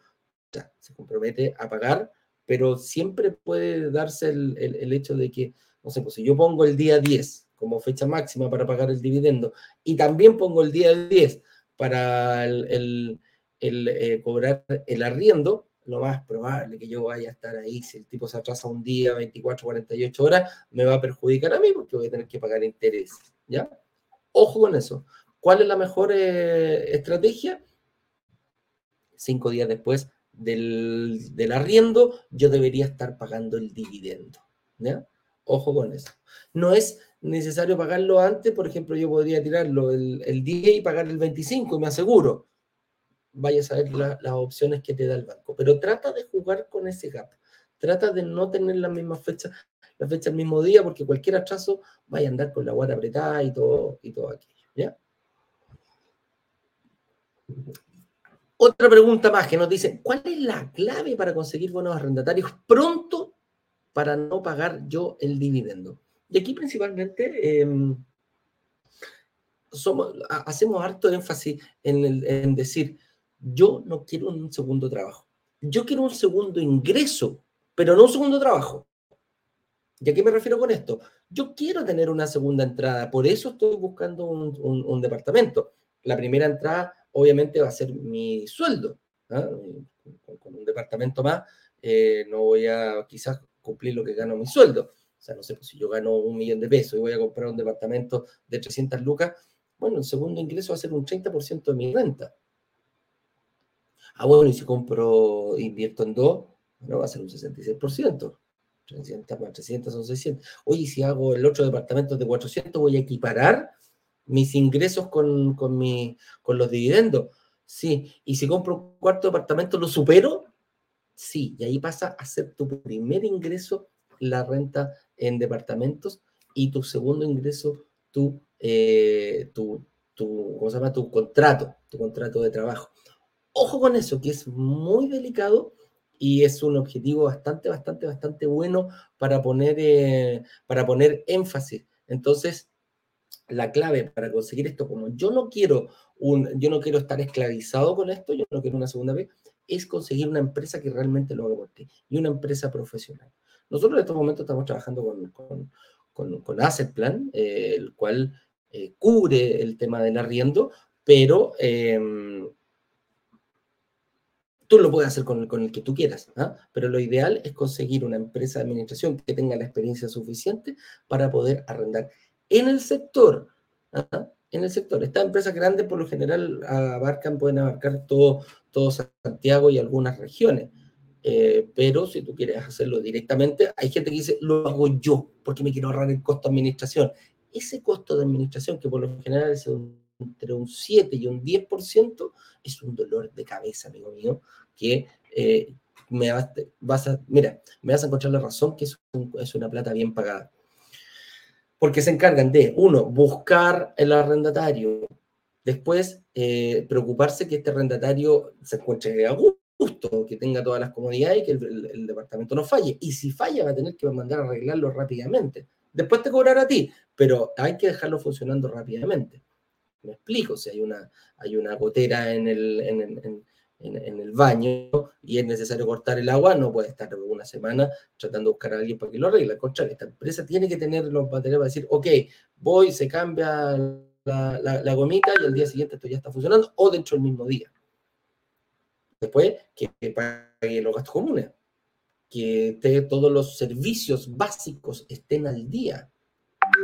se compromete a pagar, pero siempre puede darse el, hecho de que, no sé, pues si yo pongo el día 10 como fecha máxima para pagar el dividendo y también pongo el día 10 para el, eh, cobrar el arriendo, lo más probable que yo vaya a estar ahí, si el tipo se atrasa un día, 24, 48 horas, me va a perjudicar a mí porque voy a tener que pagar interés, ¿ya? Ojo con eso. ¿Cuál es la mejor eh, estrategia? Cinco días después del, del, arriendo, yo debería estar pagando el dividendo, ¿ya? Ojo con eso. No es necesario pagarlo antes, por ejemplo, yo podría tirarlo el, el 10 y pagar el 25 y me aseguro vayas a ver las opciones que te da el banco. Pero trata de jugar con ese gap. Trata de no tener la misma fecha, la fecha el mismo día, porque cualquier atraso vaya a andar con la guata apretada y todo, y todo aquello. ¿ya? Otra pregunta más que nos dice, ¿cuál es la clave para conseguir buenos arrendatarios pronto para no pagar yo el dividendo? Y aquí principalmente em, hacemos harto énfasis en decir, yo no quiero un segundo trabajo. Yo quiero un segundo ingreso, pero no un segundo trabajo. ¿Y a qué me refiero con esto? Yo quiero tener una segunda entrada, por eso estoy buscando un, departamento. La primera entrada, obviamente, va a ser mi sueldo. ¿ah? Con, un departamento más, eh, no voy a quizás cumplir lo que gano mi sueldo. O sea, no sé, pues si yo gano un millón de pesos y voy a comprar un departamento de 300 lucas, bueno, el segundo ingreso va a ser un 30% de mi renta. Ah, bueno, y si compro, invierto en dos, bueno, va a ser un 66%. 300 más 300 son 600. Oye, si hago el otro departamento de 400, voy a equiparar mis ingresos con, con, mi, con los dividendos. Sí, y si compro un cuarto departamento, ¿lo supero? Sí, y ahí pasa a ser tu primer ingreso la renta en departamentos y tu segundo ingreso tu, eh, tu, tu, ¿cómo se llama? tu contrato, tu contrato de trabajo. Ojo con eso, que es muy delicado y es un objetivo bastante, bastante, bastante bueno para poner, eh, para poner énfasis. Entonces, la clave para conseguir esto, como yo no quiero un, yo no quiero estar esclavizado con esto, yo no quiero una segunda vez, es conseguir una empresa que realmente lo haga por ti y una empresa profesional. Nosotros en estos momentos estamos trabajando con, con, con, Asset Plan, eh, el cual eh, cubre el tema del arriendo, pero em, Tú lo puedes hacer con con el que tú quieras, ¿ah? pero lo ideal es conseguir una empresa de administración que tenga la experiencia suficiente para poder arrendar. En el sector, ¿ah? en el sector, estas empresas grandes por lo general abarcan, pueden abarcar todo, todo Santiago y algunas regiones. Eh, pero si tú quieres hacerlo directamente, hay gente que dice, lo hago yo, porque me quiero ahorrar el costo de administración. Ese costo de administración, que por lo general es entre un 7 y un 10%, es un dolor de cabeza, amigo mío, que eh, me vas, a, mira, me vas a encontrar la razón que es, una plata bien pagada. Porque se encargan de, uno, buscar el arrendatario, después eh, preocuparse que este arrendatario se encuentre a gusto, que tenga todas las comodidades y que el, departamento no falle. Y si falla, va a tener que mandar a arreglarlo rápidamente. Después te cobrará a ti, pero hay que dejarlo funcionando rápidamente. Me explico, si hay una, hay una gotera en el, en, el baño y es necesario cortar el agua, no puede estar una semana tratando de buscar a alguien para que lo arregle. Al contrario, esta empresa tiene que tener los materiales para decir, ok, voy, se cambia la, gomita y al día siguiente esto ya está funcionando o dentro del mismo día. Después, que, pague los gastos comunes, que todos los servicios básicos estén al día.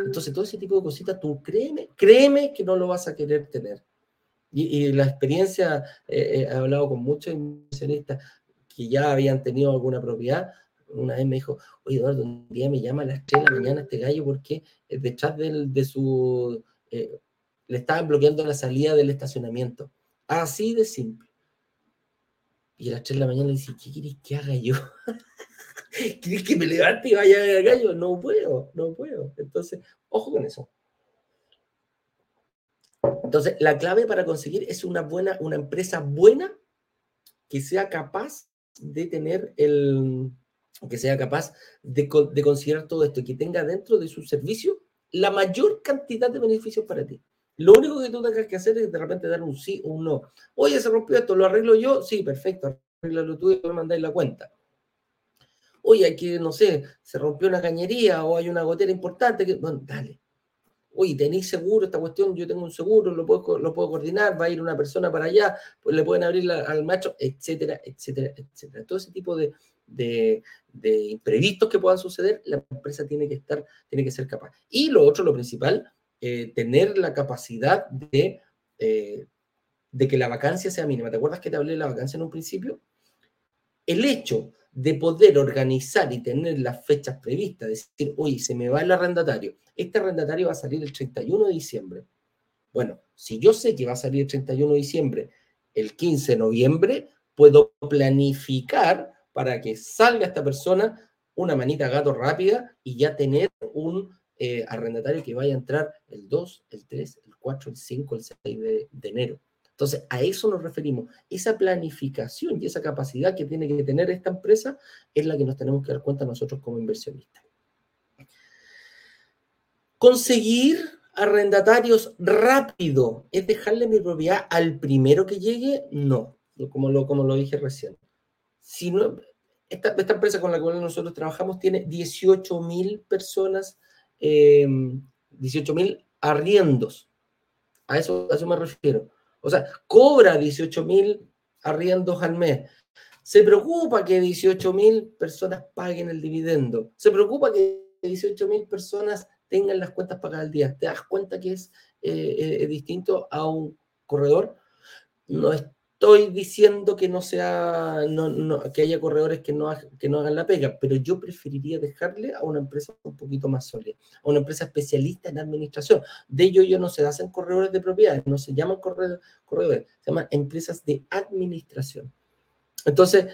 Entonces, todo ese tipo de cositas, tú créeme, créeme que no lo vas a querer tener. Y, la experiencia, eh, eh, he hablado con muchos inversionistas que ya habían tenido alguna propiedad. Una vez me dijo, oye Eduardo, un día me llama a las 3 de la mañana este gallo porque detrás de su... Eh, le estaban bloqueando la salida del estacionamiento. Así de simple. Y a las 3 de la mañana le dice, ¿qué quieres que haga yo? ¿Quieres que me levante y vaya al gallo? No puedo, no puedo. Entonces, ojo con eso. Entonces, la clave para conseguir es una buena, una empresa buena que sea capaz de tener el, que sea capaz de, de considerar todo esto, que tenga dentro de su servicio la mayor cantidad de beneficios para ti. Lo único que tú tengas que hacer es de repente dar un sí o un no. Oye, se rompió esto, ¿lo arreglo yo? Sí, perfecto, arreglalo tú y me mandáis la cuenta oye, hay que, no sé, se rompió una cañería o hay una gotera importante, que, bueno, dale. Oye, tenéis seguro esta cuestión, yo tengo un seguro, lo puedo, lo puedo coordinar, va a ir una persona para allá, pues le pueden abrir al macho, etcétera, etcétera, etcétera. Todo ese tipo de, de, imprevistos que puedan suceder, la empresa tiene que estar, tiene que ser capaz. Y lo otro, lo principal, eh, tener la capacidad de, eh, de que la vacancia sea mínima. ¿Te acuerdas que te hablé de la vacancia en un principio? El hecho de poder organizar y tener las fechas previstas, decir, oye, se me va el arrendatario, este arrendatario va a salir el 31 de diciembre. Bueno, si yo sé que va a salir el 31 de diciembre, el 15 de noviembre, puedo planificar para que salga esta persona una manita gato rápida y ya tener un eh, arrendatario que vaya a entrar el 2, el 3, el 4, el 5, el 6 de enero. Entonces, a eso nos referimos. Esa planificación y esa capacidad que tiene que tener esta empresa es la que nos tenemos que dar cuenta nosotros como inversionistas. Conseguir arrendatarios rápido es dejarle mi propiedad al primero que llegue, no, como lo, como lo dije recién. Si esta, empresa con la cual nosotros trabajamos tiene 18 mil personas, 18 eh, mil arriendos. A eso, a eso me refiero. O sea, cobra 18 mil arriendos al mes. Se preocupa que 18 mil personas paguen el dividendo. Se preocupa que 18 mil personas tengan las cuentas pagadas al día. ¿Te das cuenta que es eh, eh, distinto a un corredor? No es estoy diciendo que no sea, que haya corredores que no, que no hagan la pega, pero yo preferiría dejarle a una empresa un poquito más sólida, a una empresa especialista en administración. De ello yo no se hacen corredores de propiedades, no se llaman corredores, se llaman empresas de administración. Entonces,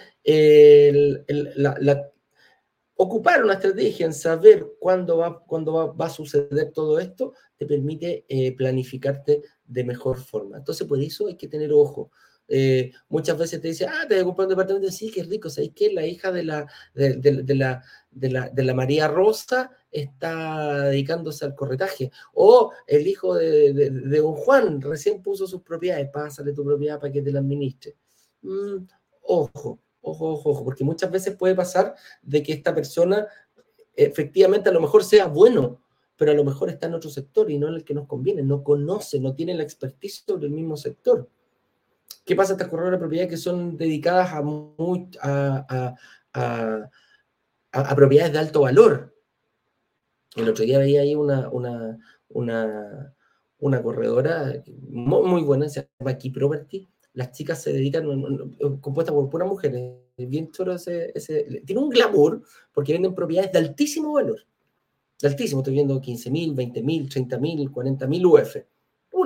ocupar una estrategia en saber cuándo va, cuándo va, a suceder todo esto, te permite eh, planificarte de mejor forma. Entonces, por eso hay que tener ojo. Eh, muchas veces te dice, ah, te voy a comprar un departamento, sí, qué rico, ¿sabes qué? La hija de la, de, la, de, la, María Rosa está dedicándose al corretaje, o el hijo de, un Juan recién puso sus propiedades, pásale tu propiedad para que te la administre. Mm, ojo, ojo, ojo, ojo, porque muchas veces puede pasar de que esta persona efectivamente a lo mejor sea bueno, pero a lo mejor está en otro sector y no en el que nos conviene, no conoce, no tiene la expertise sobre el mismo sector. ¿Qué pasa estas corredoras de propiedad que son dedicadas a, a, propiedades de alto valor? El otro día veía ahí una, una, una, una corredora muy, buena, se llama Key Property. Las chicas se dedican, compuestas por puras mujeres, bien choro ese, tiene un glamour porque venden propiedades de altísimo valor. De altísimo, estoy viendo 15 mil, 20 mil, 30 mil, 40 mil UF.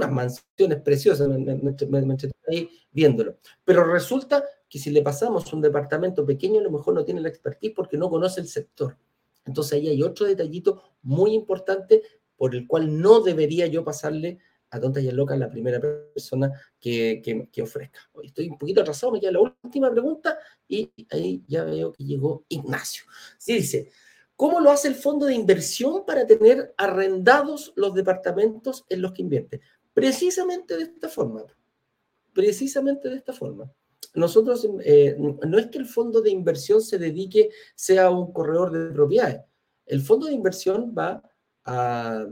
Unas mansiones preciosas, me, me, ahí viéndolo. Pero resulta que si le pasamos un departamento pequeño, a lo mejor no tiene la expertise porque no conoce el sector. Entonces ahí hay otro detallito muy importante por el cual no debería yo pasarle a Tonta y a Loca la primera persona que, que, ofrezca. Hoy estoy un poquito atrasado, me queda la última pregunta y ahí ya veo que llegó Ignacio. Sí, dice, ¿cómo lo hace el fondo de inversión para tener arrendados los departamentos en los que invierte? Precisamente de esta forma. Precisamente de esta forma. Nosotros, eh, no es que el fondo de inversión se dedique, sea un corredor de propiedades. El fondo de inversión va a,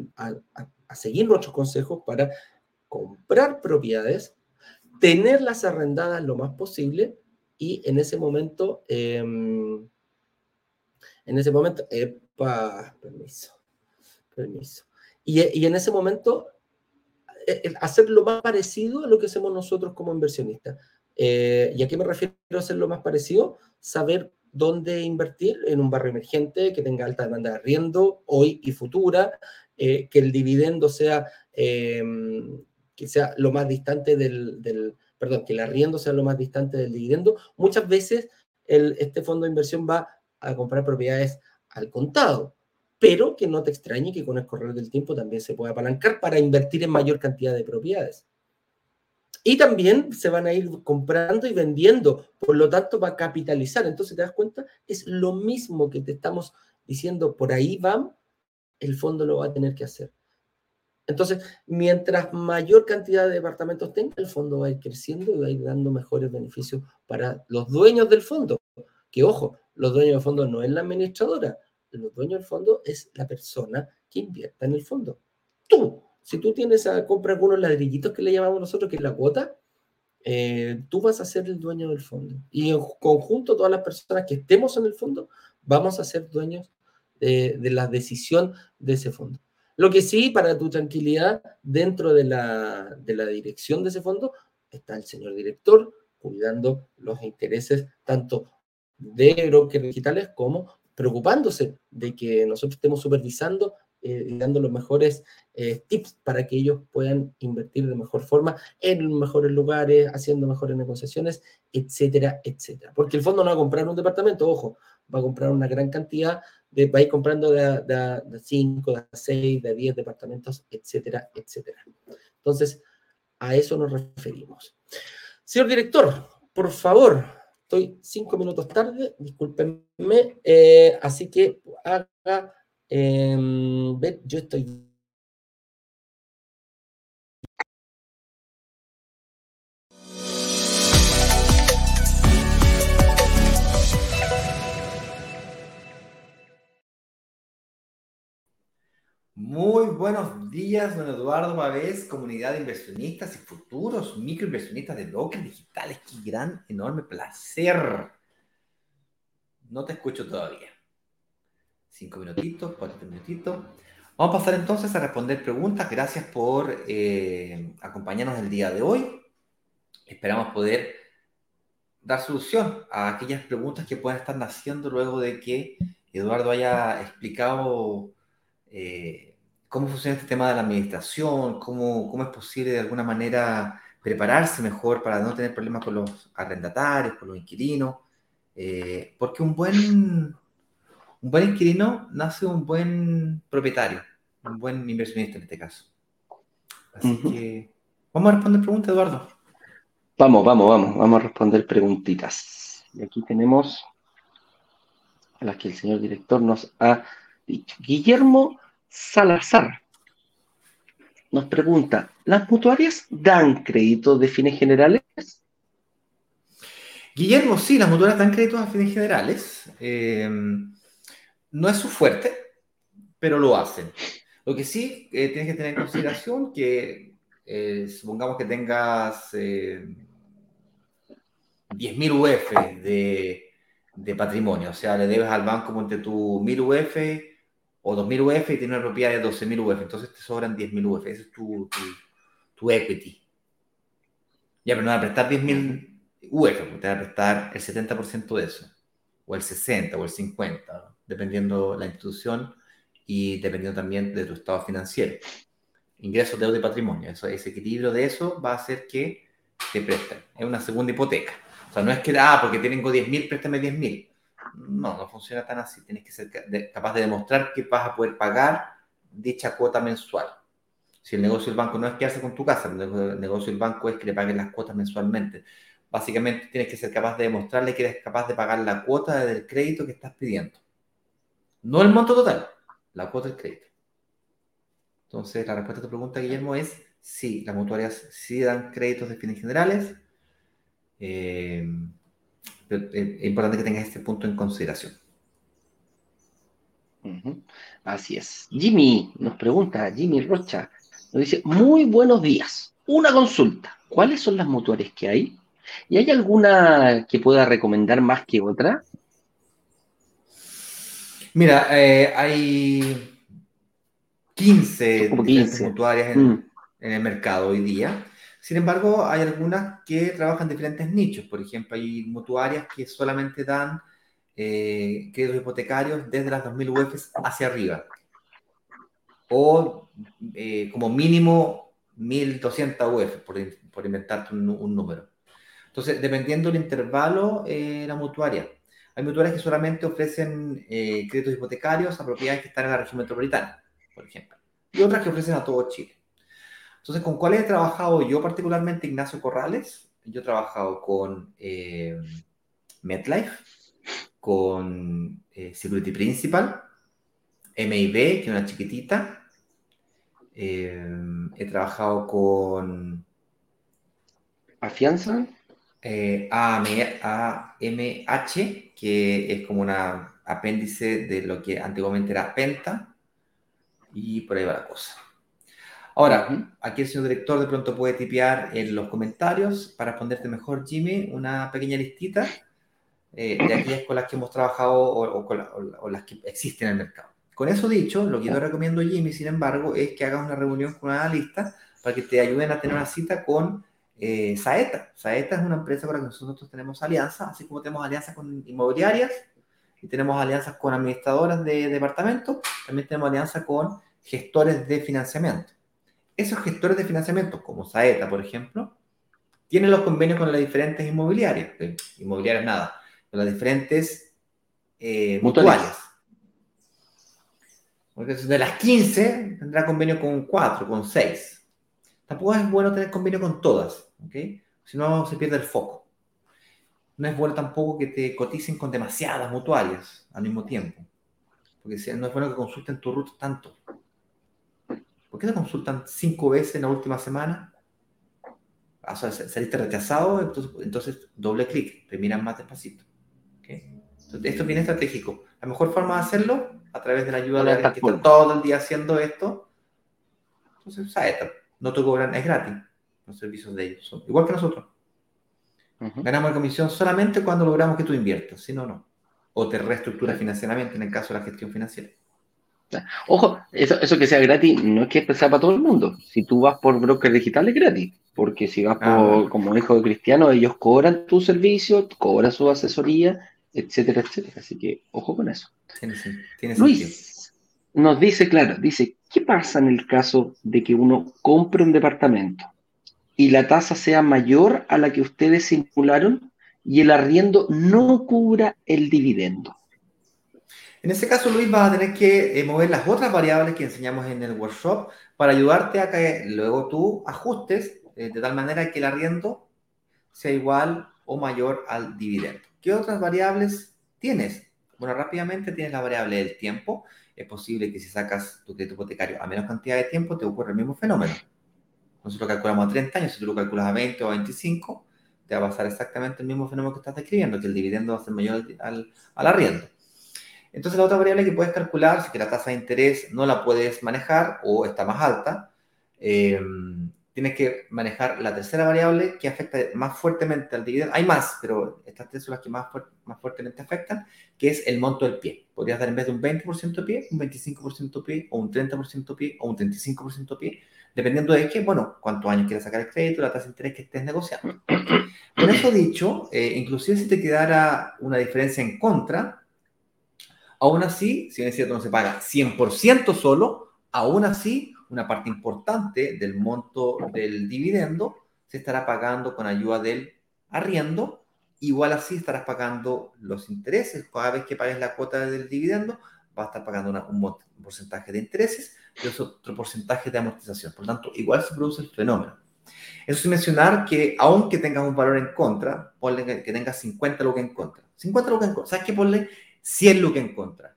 seguir nuestros consejos para comprar propiedades, tenerlas arrendadas lo más posible y en ese momento, em, en ese momento, epa, permiso, permiso. Y, en ese momento, hacer lo más parecido a lo que hacemos nosotros como inversionistas. Eh, ¿Y a qué me refiero a hacer lo más parecido? Saber dónde invertir en un barrio emergente que tenga alta demanda de arriendo hoy y futura, eh, que el dividendo sea, eh, que sea lo más distante del, perdón, que el arriendo sea lo más distante del dividendo. Muchas veces este fondo de inversión va a comprar propiedades al contado, pero que no te extrañe que con el correr del tiempo también se puede apalancar para invertir en mayor cantidad de propiedades. Y también se van a ir comprando y vendiendo, por lo tanto va a capitalizar. Entonces, ¿te das cuenta? Es lo mismo que te estamos diciendo, por ahí van, el fondo lo va a tener que hacer. Entonces, mientras mayor cantidad de departamentos tenga, el fondo va a ir creciendo y va a ir dando mejores beneficios para los dueños del fondo. Que ojo, los dueños del fondo no es la administradora, los dueños del fondo es la persona que invierta en el fondo. Tú, si tú tienes a comprar algunos ladrillitos que le llamamos nosotros, que es la cuota, eh, tú vas a ser el dueño del fondo. Y en conjunto, todas las personas que estemos en el fondo, vamos a ser dueños de, la decisión de ese fondo. Lo que sí, para tu tranquilidad, dentro de la, de la dirección de ese fondo está el señor director cuidando los intereses tanto de brokers digitales como preocupándose de que nosotros estemos supervisando eh, dando los mejores eh, tips para que ellos puedan invertir de mejor forma en mejores lugares, haciendo mejores negociaciones, etcétera, etcétera. Porque el fondo no va a comprar un departamento, ojo, va a comprar una gran cantidad, de, va a ir comprando de 5, de 6, de 10 departamentos, etcétera, etcétera. Entonces, a eso nos referimos. Señor director, por favor, estoy cinco minutos tarde, discúlpenme, eh, así que haga Em, yo estoy Muy buenos días, don Eduardo Pavés, comunidad de inversionistas y futuros microinversionistas de bloques digitales. Qué gran, enorme placer. No te escucho todavía cinco minutitos, cuatro minutitos. Vamos a pasar entonces a responder preguntas. Gracias por eh, acompañarnos el día de hoy. Esperamos poder dar solución a aquellas preguntas que puedan estar naciendo luego de que Eduardo haya explicado eh, cómo funciona este tema de la administración, cómo, cómo es posible de alguna manera prepararse mejor para no tener problemas con los arrendatarios, con los inquilinos, eh, porque un buen un buen inquilino nace un buen propietario, un buen inversionista en este caso. Así que vamos a responder preguntas, Eduardo. Vamos, vamos, vamos, vamos a responder preguntitas. Y aquí tenemos a las que el señor director nos ha dicho. Guillermo Salazar nos pregunta, ¿las mutuarias dan crédito de fines generales? Guillermo, sí, las mutuarias dan créditos a fines generales. Eh, no es su fuerte, pero lo hacen. Lo que sí eh, tienes que tener en consideración que eh, supongamos que tengas, eh, 10.000 UF de, de, patrimonio, o sea, le debes al banco entre tu 1.000 UF o 2.000 UF y tienes una propiedad de 12.000 UF, entonces te sobran 10.000 UF, ese es tu, tu, tu, equity. Ya, pero no va a prestar 10.000 UF, te va a prestar el 70% de eso, o el 60, o el 50, dependiendo la institución y dependiendo también de tu estado financiero. Ingresos, deuda y patrimonio. Eso, ese equilibrio de eso va a hacer que te presten. Es una segunda hipoteca. O sea, no es que, ah, porque tengo 10.000, préstame 10.000. No, no funciona tan así. Tienes que ser capaz de demostrar que vas a poder pagar dicha cuota mensual. Si el negocio del banco no es que hace con tu casa, el negocio del banco es que le paguen las cuotas mensualmente. Básicamente tienes que ser capaz de demostrarle que eres capaz de pagar la cuota del crédito que estás pidiendo. No el monto total, la cuota del crédito. Entonces, la respuesta a tu pregunta, Guillermo, es sí, las mutuarias sí dan créditos de fines generales. Eh, es importante que tengas este punto en consideración. Así es. Jimmy nos pregunta, Jimmy Rocha, nos dice, muy buenos días. Una consulta. ¿Cuáles son las mutuarias que hay? ¿Y hay alguna que pueda recomendar más que otra? Mira, eh, hay 15, mutuarias mm. en, el mercado hoy día. Sin embargo, hay algunas que trabajan en diferentes nichos. Por ejemplo, hay mutuarias que solamente dan eh, créditos hipotecarios desde las 2.000 UF hacia arriba. O eh, como mínimo 1.200 UF, por, por inventarte un, número. Entonces, dependiendo del intervalo, eh, la mutuaria. Hay mutuarias que solamente ofrecen créditos hipotecarios a propiedades que están en la región metropolitana, por ejemplo, y otras que ofrecen a todo Chile. Entonces, ¿con cuáles he trabajado yo particularmente, Ignacio Corrales? Yo he trabajado con eh, MetLife, con eh, Security Principal, MIB, que es una chiquitita. he trabajado con... ¿Afianza? eh, AMH, que es como una apéndice de lo que antiguamente era Penta, y por ahí va la cosa. Ahora, aquí el señor director de pronto puede tipear en los comentarios para responderte mejor, Jimmy, una pequeña listita eh, de aquellas con las que hemos trabajado o, o, las que existen en el mercado. Con eso dicho, lo que yo recomiendo, Jimmy, sin embargo, es que hagas una reunión con una lista para que te ayuden a tener una cita con eh, Saeta. Saeta es una empresa con la que nosotros tenemos alianza, así como tenemos alianzas con inmobiliarias y tenemos alianzas con administradoras de departamentos, también tenemos alianza con gestores de financiamiento. Esos gestores de financiamiento, como Saeta, por ejemplo, tienen los convenios con las diferentes inmobiliarias, inmobiliarias nada, con las diferentes eh, mutuarias. Porque de las 15 tendrá convenio con 4, con 6. Tampoco es bueno tener convenio con todas, ¿ok? Si no, se pierde el foco. No es bueno tampoco que te coticen con demasiadas mutuarias al mismo tiempo. Porque no es bueno que consulten tu ruta tanto. ¿Por qué te consultan cinco veces en la última semana? O sea, saliste rechazado, entonces, entonces doble clic, te miran más despacito. ¿okay? esto es bien estratégico. La mejor forma de hacerlo, a través de la ayuda de alguien que está todo el día haciendo esto, entonces, usa esto no te cobran, es gratis los servicios de ellos, son igual que nosotros. Ganamos la comisión solamente cuando logramos que tú inviertas, si no, no. O te reestructuras financieramente en el caso de la gestión financiera. Ojo, eso, que sea gratis no es que sea para todo el mundo. Si tú vas por broker digital es gratis, porque si vas ah, por, como hijo de cristiano, ellos cobran tu servicio, cobran su asesoría, etcétera, etcétera. Así que ojo con eso. Tiene, Luis nos dice, claro, dice, ¿Qué pasa en el caso de que uno compre un departamento y la tasa sea mayor a la que ustedes simularon y el arriendo no cubra el dividendo? En ese caso, Luis, vas a tener que eh, mover las otras variables que enseñamos en el workshop para ayudarte a que luego tú ajustes eh, de tal manera que el arriendo sea igual o mayor al dividendo. ¿Qué otras variables tienes? Bueno, rápidamente tienes la variable del tiempo, es posible que si sacas tu crédito hipotecario a menos cantidad de tiempo, te ocurra el mismo fenómeno. Nosotros calculamos a 30 años, si tú lo calculas a 20 o a 25, te va a pasar exactamente el mismo fenómeno que estás describiendo, que el dividendo va a ser mayor al, al arriendo. Entonces, la otra variable que puedes calcular, si que la tasa de interés no la puedes manejar o está más alta, eh, tienes que manejar la tercera variable que afecta más fuertemente al dividendo. Hay más, pero estas tres son las que más, más fuertemente afectan, que es el monto del pie. Podrías dar en vez de un 20% de pie, un 25% de pie, o un 30% de pie, o un 35% de pie, dependiendo de qué, bueno, cuántos años quieres sacar el crédito, la tasa de interés que estés negociando. Con eso dicho, eh, inclusive si te quedara una diferencia en contra, aún así, si es cierto no se paga 100% solo, aún así una parte importante del monto del dividendo se estará pagando con ayuda del arriendo. Igual así estarás pagando los intereses. Cada vez que pagues la cuota del dividendo, vas a estar pagando un, porcentaje de intereses y otro porcentaje de amortización. Por lo tanto, igual se produce el fenómeno. Eso sin mencionar que, aunque tengas un valor en contra, ponle que, tengas 50 lucas en contra. 50 lucas en contra. ¿Sabes qué? Ponle 100 lucas en contra.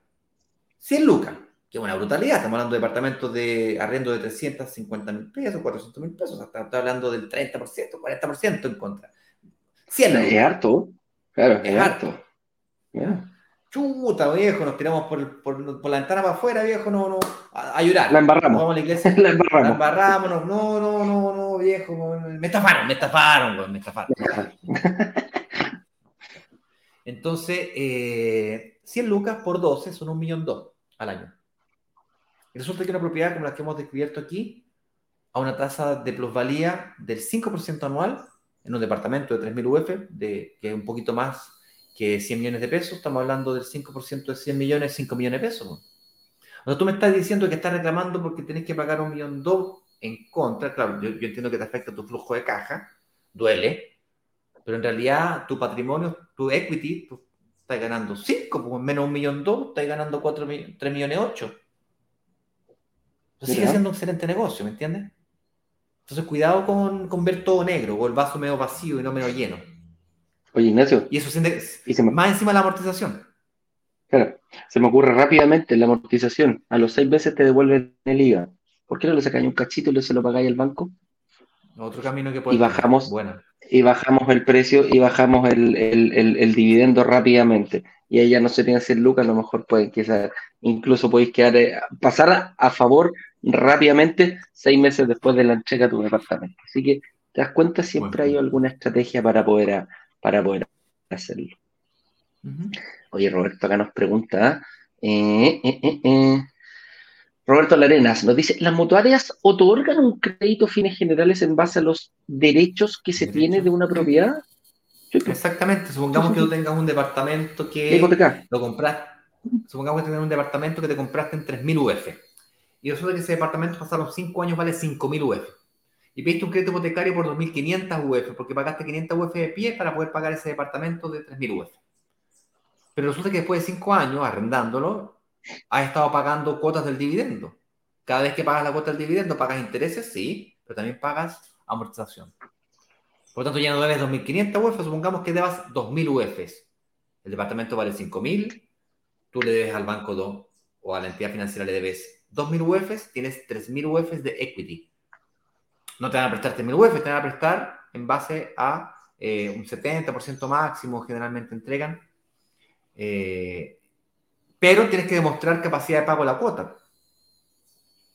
100 lucas que es una brutalidad. Estamos hablando de departamentos de arriendo de 350 mil pesos, 400 mil pesos. Estamos hablando del 30%, 40% en contra. 100 Es harto. Claro, es, harto. Chuta, viejo, nos tiramos por, por, por, la ventana para afuera, viejo, no, no, a, llorar. La embarramos. Vamos a la iglesia. la embarramos. La embarramos, no, no, no, no, viejo, me estafaron, me estafaron, me estafaron. Entonces, eh, 100 lucas por 12 son un millón dos al año. Y resulta que una propiedad como la que hemos descubierto aquí, a una tasa de plusvalía del 5% anual, en un departamento de 3.000 UF, de, que es un poquito más que 100 millones de pesos, estamos hablando del 5% de 100 millones, 5 millones de pesos. O sea, tú me estás diciendo que estás reclamando porque tenés que pagar un millón dos en contra. Claro, yo, entiendo que te afecta tu flujo de caja, duele, pero en realidad tu patrimonio, tu equity, tú estás ganando 5, pues menos un millón dos, estás ganando 4, 3 millones 8 sigue siendo un excelente negocio, ¿me entiendes? Entonces, cuidado con, con, ver todo negro o el vaso medio vacío y no medio lleno. Oye, Ignacio. Y eso siente, más encima de la amortización. Claro, se me ocurre rápidamente la amortización. A los seis meses te devuelven el IVA. ¿Por qué no le sacáis un cachito y se lo pagáis al banco? Otro camino que puede Y bajamos, bueno. Y bajamos el precio y bajamos el, el, el, dividendo rápidamente. Y ahí ya no se tiene que hacer lucas, a lo mejor pueden quizás, incluso podéis quedar, eh, pasar a favor rápidamente seis meses después de la entrega a tu departamento. Así que te das cuenta, siempre hay alguna estrategia para poder, para poder hacerlo. Oye, Roberto acá nos pregunta, eh, eh, eh, Roberto Larenas nos dice, ¿las mutuarias otorgan un crédito fines generales en base a los derechos que se tiene de una propiedad? Exactamente, supongamos que tú tengas un departamento que lo compraste, supongamos que tengas un departamento que te compraste en 3.000 UF y resulta que ese departamento pasaron 5 años vale 5.000 UF. Y pediste un crédito hipotecario por 2.500 UF, porque pagaste 500 UF de pie para poder pagar ese departamento de 3.000 UF. Pero resulta que después de 5 años, arrendándolo, has estado pagando cuotas del dividendo. Cada vez que pagas la cuota del dividendo, pagas intereses, sí, pero también pagas amortización. Por lo tanto, ya no debes 2.500 UF, supongamos que debas 2.000 UF. El departamento vale 5.000, tú le debes al banco 2 o a la entidad financiera le debes 2.000 UFs, tienes 3.000 UFs de equity. No te van a prestar 3.000 UFs, te van a prestar en base a eh, un 70% máximo, generalmente entregan. Eh, pero tienes que demostrar capacidad de pago de la cuota.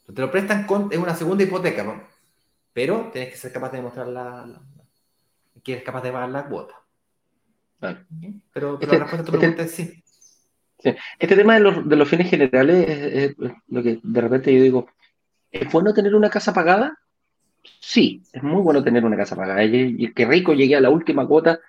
Te lo prestan con, es una segunda hipoteca, ¿no? pero tienes que ser capaz de demostrar la, que eres capaz de pagar la cuota. Pero, pero este, la respuesta a tu este pregunta es sí. Este tema de los, de los fines generales es, lo que de repente yo digo, ¿es bueno tener una casa pagada? Sí, es muy bueno tener una casa pagada. Y, qué rico llegué a la última cuota,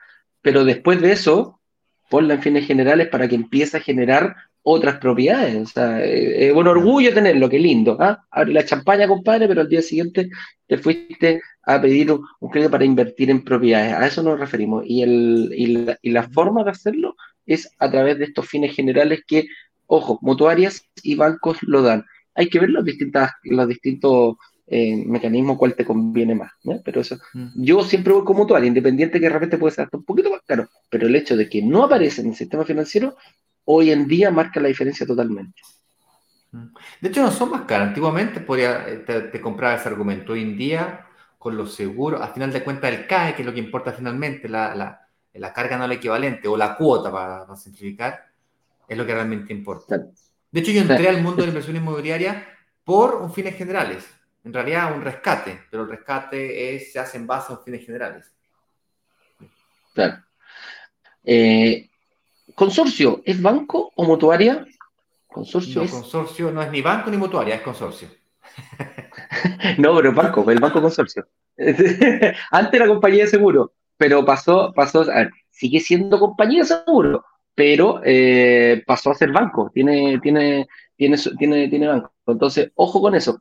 pero después de eso, ponla en fines generales para que empiece a generar otras propiedades. O sea, es un orgullo tenerlo, qué lindo. ¿ah? Abre la champaña, compadre, pero al día siguiente te fuiste a pedir un, crédito para invertir en propiedades. A eso nos referimos. Y, el, y, la, y la forma de hacerlo es a través de estos fines generales que, ojo, mutuarias y bancos lo dan. Hay que ver los, distintas, los distintos eh, mecanismos cuál te conviene más. Pero eso, mm. yo siempre voy con mutuaria, independiente que de repente puede ser hasta un poquito más caro, pero el hecho de que no aparece en el sistema financiero, hoy en día marca la diferencia totalmente. Mm. De hecho, no son más caros. Antiguamente podía, eh, te, compraba ese argumento. Hoy en día, con los seguros, al final de cuentas, el CAE, que es lo que importa finalmente, la, la carga no la equivalente o la cuota, para, simplificar, es lo que realmente importa. De hecho, yo entré al mundo de la inversión inmobiliaria por un fines generales. En realidad un rescate, pero el rescate es, se hace en base a fines generales. Claro. Eh, ¿Consorcio es banco o mutuaria? Consorcio no, consorcio no es ni banco ni mutuaria, es consorcio. no, pero banco, el banco consorcio. Antes era compañía de seguro, pero pasó, pasó, a ver, sigue siendo compañía de seguro, pero eh, pasó a ser banco, tiene, tiene, tiene, tiene, tiene banco. Entonces, ojo con eso.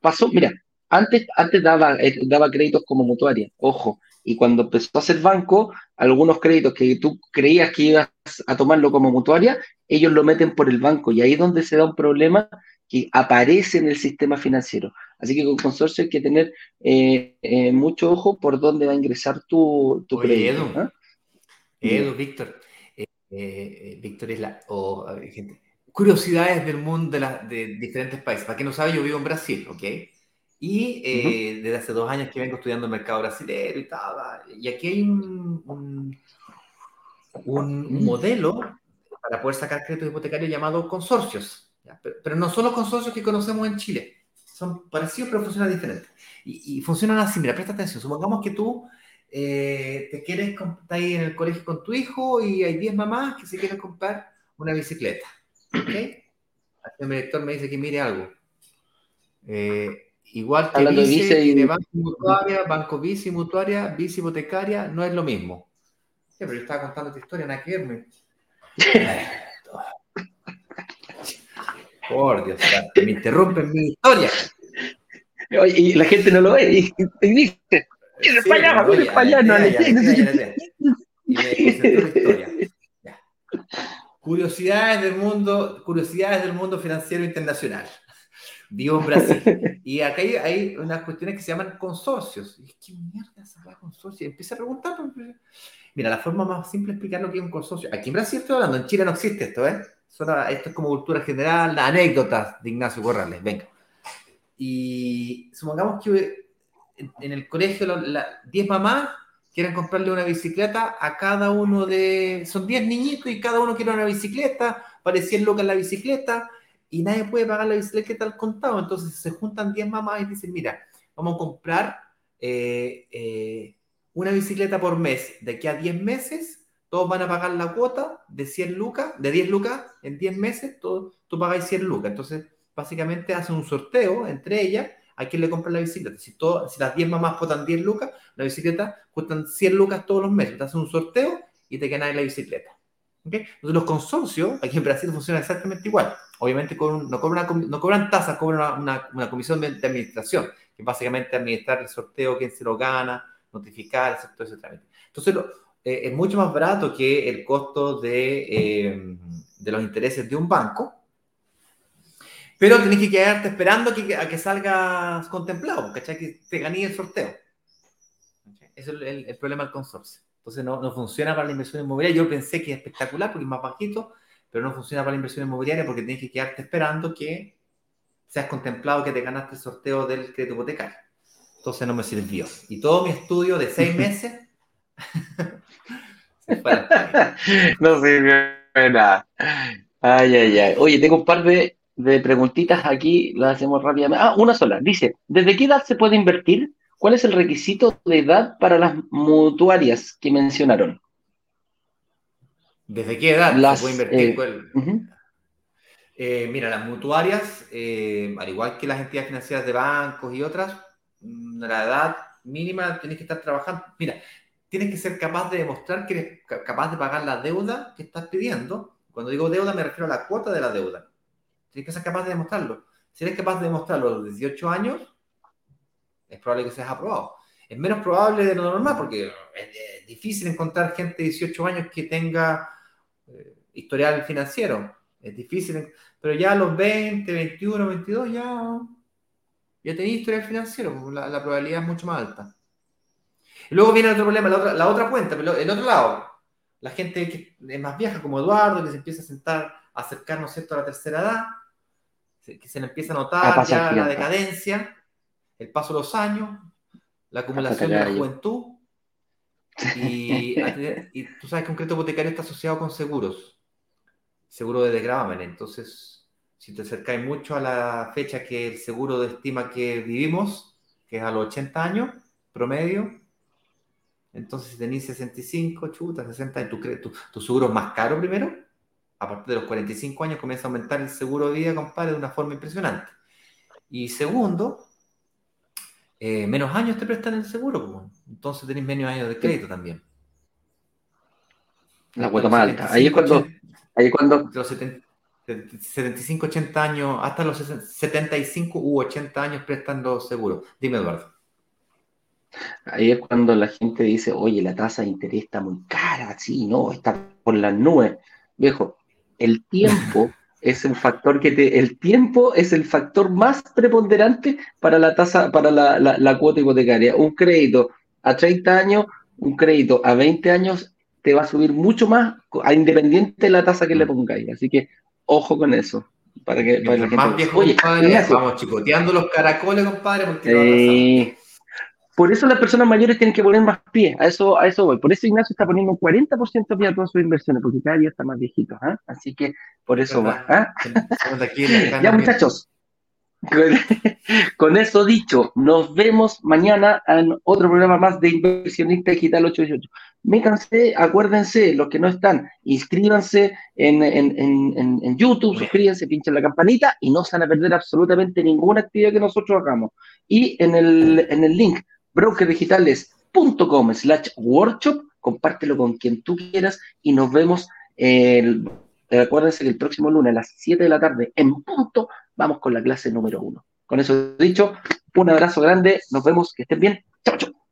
Pasó, mira, antes, antes daba, eh, daba créditos como mutuaria, ojo, y cuando empezó a ser banco, algunos créditos que tú creías que ibas a tomarlo como mutuaria, ellos lo meten por el banco y ahí es donde se da un problema que aparece en el sistema financiero. Así que con consorcio hay que tener eh, eh, mucho ojo por dónde va a ingresar tu, tu crédito. Edu, ¿ah? Edu Víctor, eh, Víctor es la... gente, curiosidades del mundo de, de diferentes países. Para quien no sabe, yo vivo en Brasil, ¿ok? Y eh, desde hace dos años que vengo estudiando el mercado brasileño y tal. Y aquí hay un, un, un, modelo para poder sacar créditos hipotecarios llamado consorcios. Pero, no son los consorcios que conocemos en Chile. Son parecidos pero funcionan diferentes. Y, funcionan así. Mira, presta atención. Supongamos que tú eh, te quieres, estás ahí en el colegio con tu hijo y hay 10 mamás que se quieren comprar una bicicleta. ¿Ok? El director me dice que mire algo. Eh, Igual que Vice, Banco Mutuaria, Banco Bici Mutuaria, Bici Hipotecaria, no es lo mismo. pero yo estaba contando esta historia, nada que verme. Por Dios, me interrumpen mi historia. y la gente no lo ve y, dice, ¿quieres sí, para allá? ¿Quieres para allá? No, Y me historia. Curiosidades del mundo, curiosidades del mundo financiero internacional vivo en Brasil. Y acá hay, unas cuestiones que se llaman consorcios. Y ¿Qué mierda es hablar consorcio? empieza a preguntar. Pues, mira, la forma más simple de explicar lo que es un consorcio. Aquí en Brasil estoy hablando, en Chile no existe esto, ¿eh? esto es como cultura general, anécdotas de Ignacio Corrales, venga. Y supongamos que en el colegio 10 mamás quieren comprarle una bicicleta a cada uno de... Son 10 niñitos y cada uno quiere una bicicleta, parecían locas la bicicleta, y nadie puede pagar la bicicleta al contado. Entonces se juntan 10 mamás y dicen, mira, vamos a comprar eh, eh, una bicicleta por mes. De aquí a 10 meses, todos van a pagar la cuota de 100 lucas, de 10 lucas en 10 meses, todo, tú pagáis 100 lucas. Entonces, básicamente hacen un sorteo entre ellas a quién le compra la bicicleta. Si, todo, si las 10 mamás cuestan 10 lucas, la bicicleta cuestan 100 lucas todos los meses. Te hacen un sorteo y te quedan la bicicleta. Entonces, los consorcios, aquí en Brasil funcionan exactamente igual. Obviamente no, cobran, no cobran tasas, cobran una, comisión de, administración, que básicamente administrar el sorteo, quién se lo gana, notificar, todo ese trámite. Entonces, eh, es mucho más barato que el costo de, eh, de los intereses de un banco, pero tenés que quedarte esperando que, a que salgas contemplado, ¿cachai? Que te gané el sorteo. Ese es el, el problema del consorcio. Entonces no, no, funciona para la inversión inmobiliaria. Yo pensé que es espectacular porque es más bajito, pero no funciona para la inversión inmobiliaria porque tienes que quedarte esperando que seas contemplado que te ganaste el sorteo del crédito hipotecario. Entonces no me sirvió. Y todo mi estudio de seis meses no sirvió de nada. Ay, ay, ay. Oye, tengo un par de, de preguntitas aquí, las hacemos rápidamente. Ah, una sola. Dice, ¿desde qué edad se puede invertir? ¿Cuál es el requisito de edad para las mutuarias que mencionaron? ¿Desde qué edad se puede invertir? Eh, eh, mira, las mutuarias, eh, al igual que las entidades financieras de bancos y otras, mm, la edad mínima tienes que estar trabajando. Mira, tienes que ser capaz de demostrar que eres capaz de pagar la deuda que estás pidiendo. Cuando digo deuda me refiero a la cuota de la deuda. Tienes que ser capaz de demostrarlo. Si eres capaz de demostrarlo a los 18 años, es probable que seas aprobado. Es menos probable de lo normal porque es, difícil encontrar gente de 18 años que tenga eh, historial financiero. Es difícil, pero ya a los 20, 21, 22 ya, ya tenéis historial financiero, pues, la, la, probabilidad es mucho más alta. Y luego viene otro problema, la otra, la otra cuenta, el otro lado, la gente que es más vieja, como Eduardo, que se empieza a sentar, a acercarnos a la tercera edad, que se le empieza a notar ya la decadencia, el paso de los años, la acumulación de la juventud. Y, tú sabes que un crédito hipotecario está asociado con seguros, seguro de desgravamen. Entonces, si te acercáis mucho a la fecha que el seguro estima que vivimos, que es a los 80 años promedio, entonces si tenéis 65, chuta, 60, ¿tu, tu, tu seguro es más caro primero? A partir de los 45 años comienza a aumentar el seguro de vida, compadre, de una forma impresionante. Y segundo, eh, menos años te prestan el seguro, entonces tenéis menos años de crédito también. La cuota más alta. Ahí es cuando. Ahí es cuando. Los 75, 80 años, hasta los 75 u 80 años prestan los seguros. Dime, Eduardo. Ahí es cuando la gente dice, oye, la tasa de interés está muy cara, sí, no, está por las nubes. Viejo, el tiempo es un factor que te, el tiempo es el factor más preponderante para la tasa, para la, la cuota hipotecaria. Un crédito a 30 años, un crédito a 20 años te va a subir mucho más, a independiente de la tasa que le pongáis. Así que ojo con eso. Para que, para la más viejo, Oye, compadre, vamos chicoteando los caracoles, compadre, porque por eso las personas mayores tienen que poner más pie, a eso, a eso voy. Por eso Ignacio está poniendo un 40% pie a todas sus inversiones, porque cada día está más viejito. ¿ah? Así que por eso va. ¿ah? ya muchachos, Con eso dicho, nos vemos mañana en otro programa más de Inversionista Digital 818. Métanse, acuérdense, los que no están, inscríbanse en, YouTube, suscríbanse, pinchen la campanita y no se van a perder absolutamente ninguna actividad que nosotros hagamos. Y en el, en el link brokerdigitales.com slash workshop, compártelo con quien tú quieras y nos vemos el Acuérdense que el próximo lunes a las 7 de la tarde, en punto, vamos con la clase número 1. Con eso dicho, un abrazo grande, nos vemos, que estén bien. Chao, chao.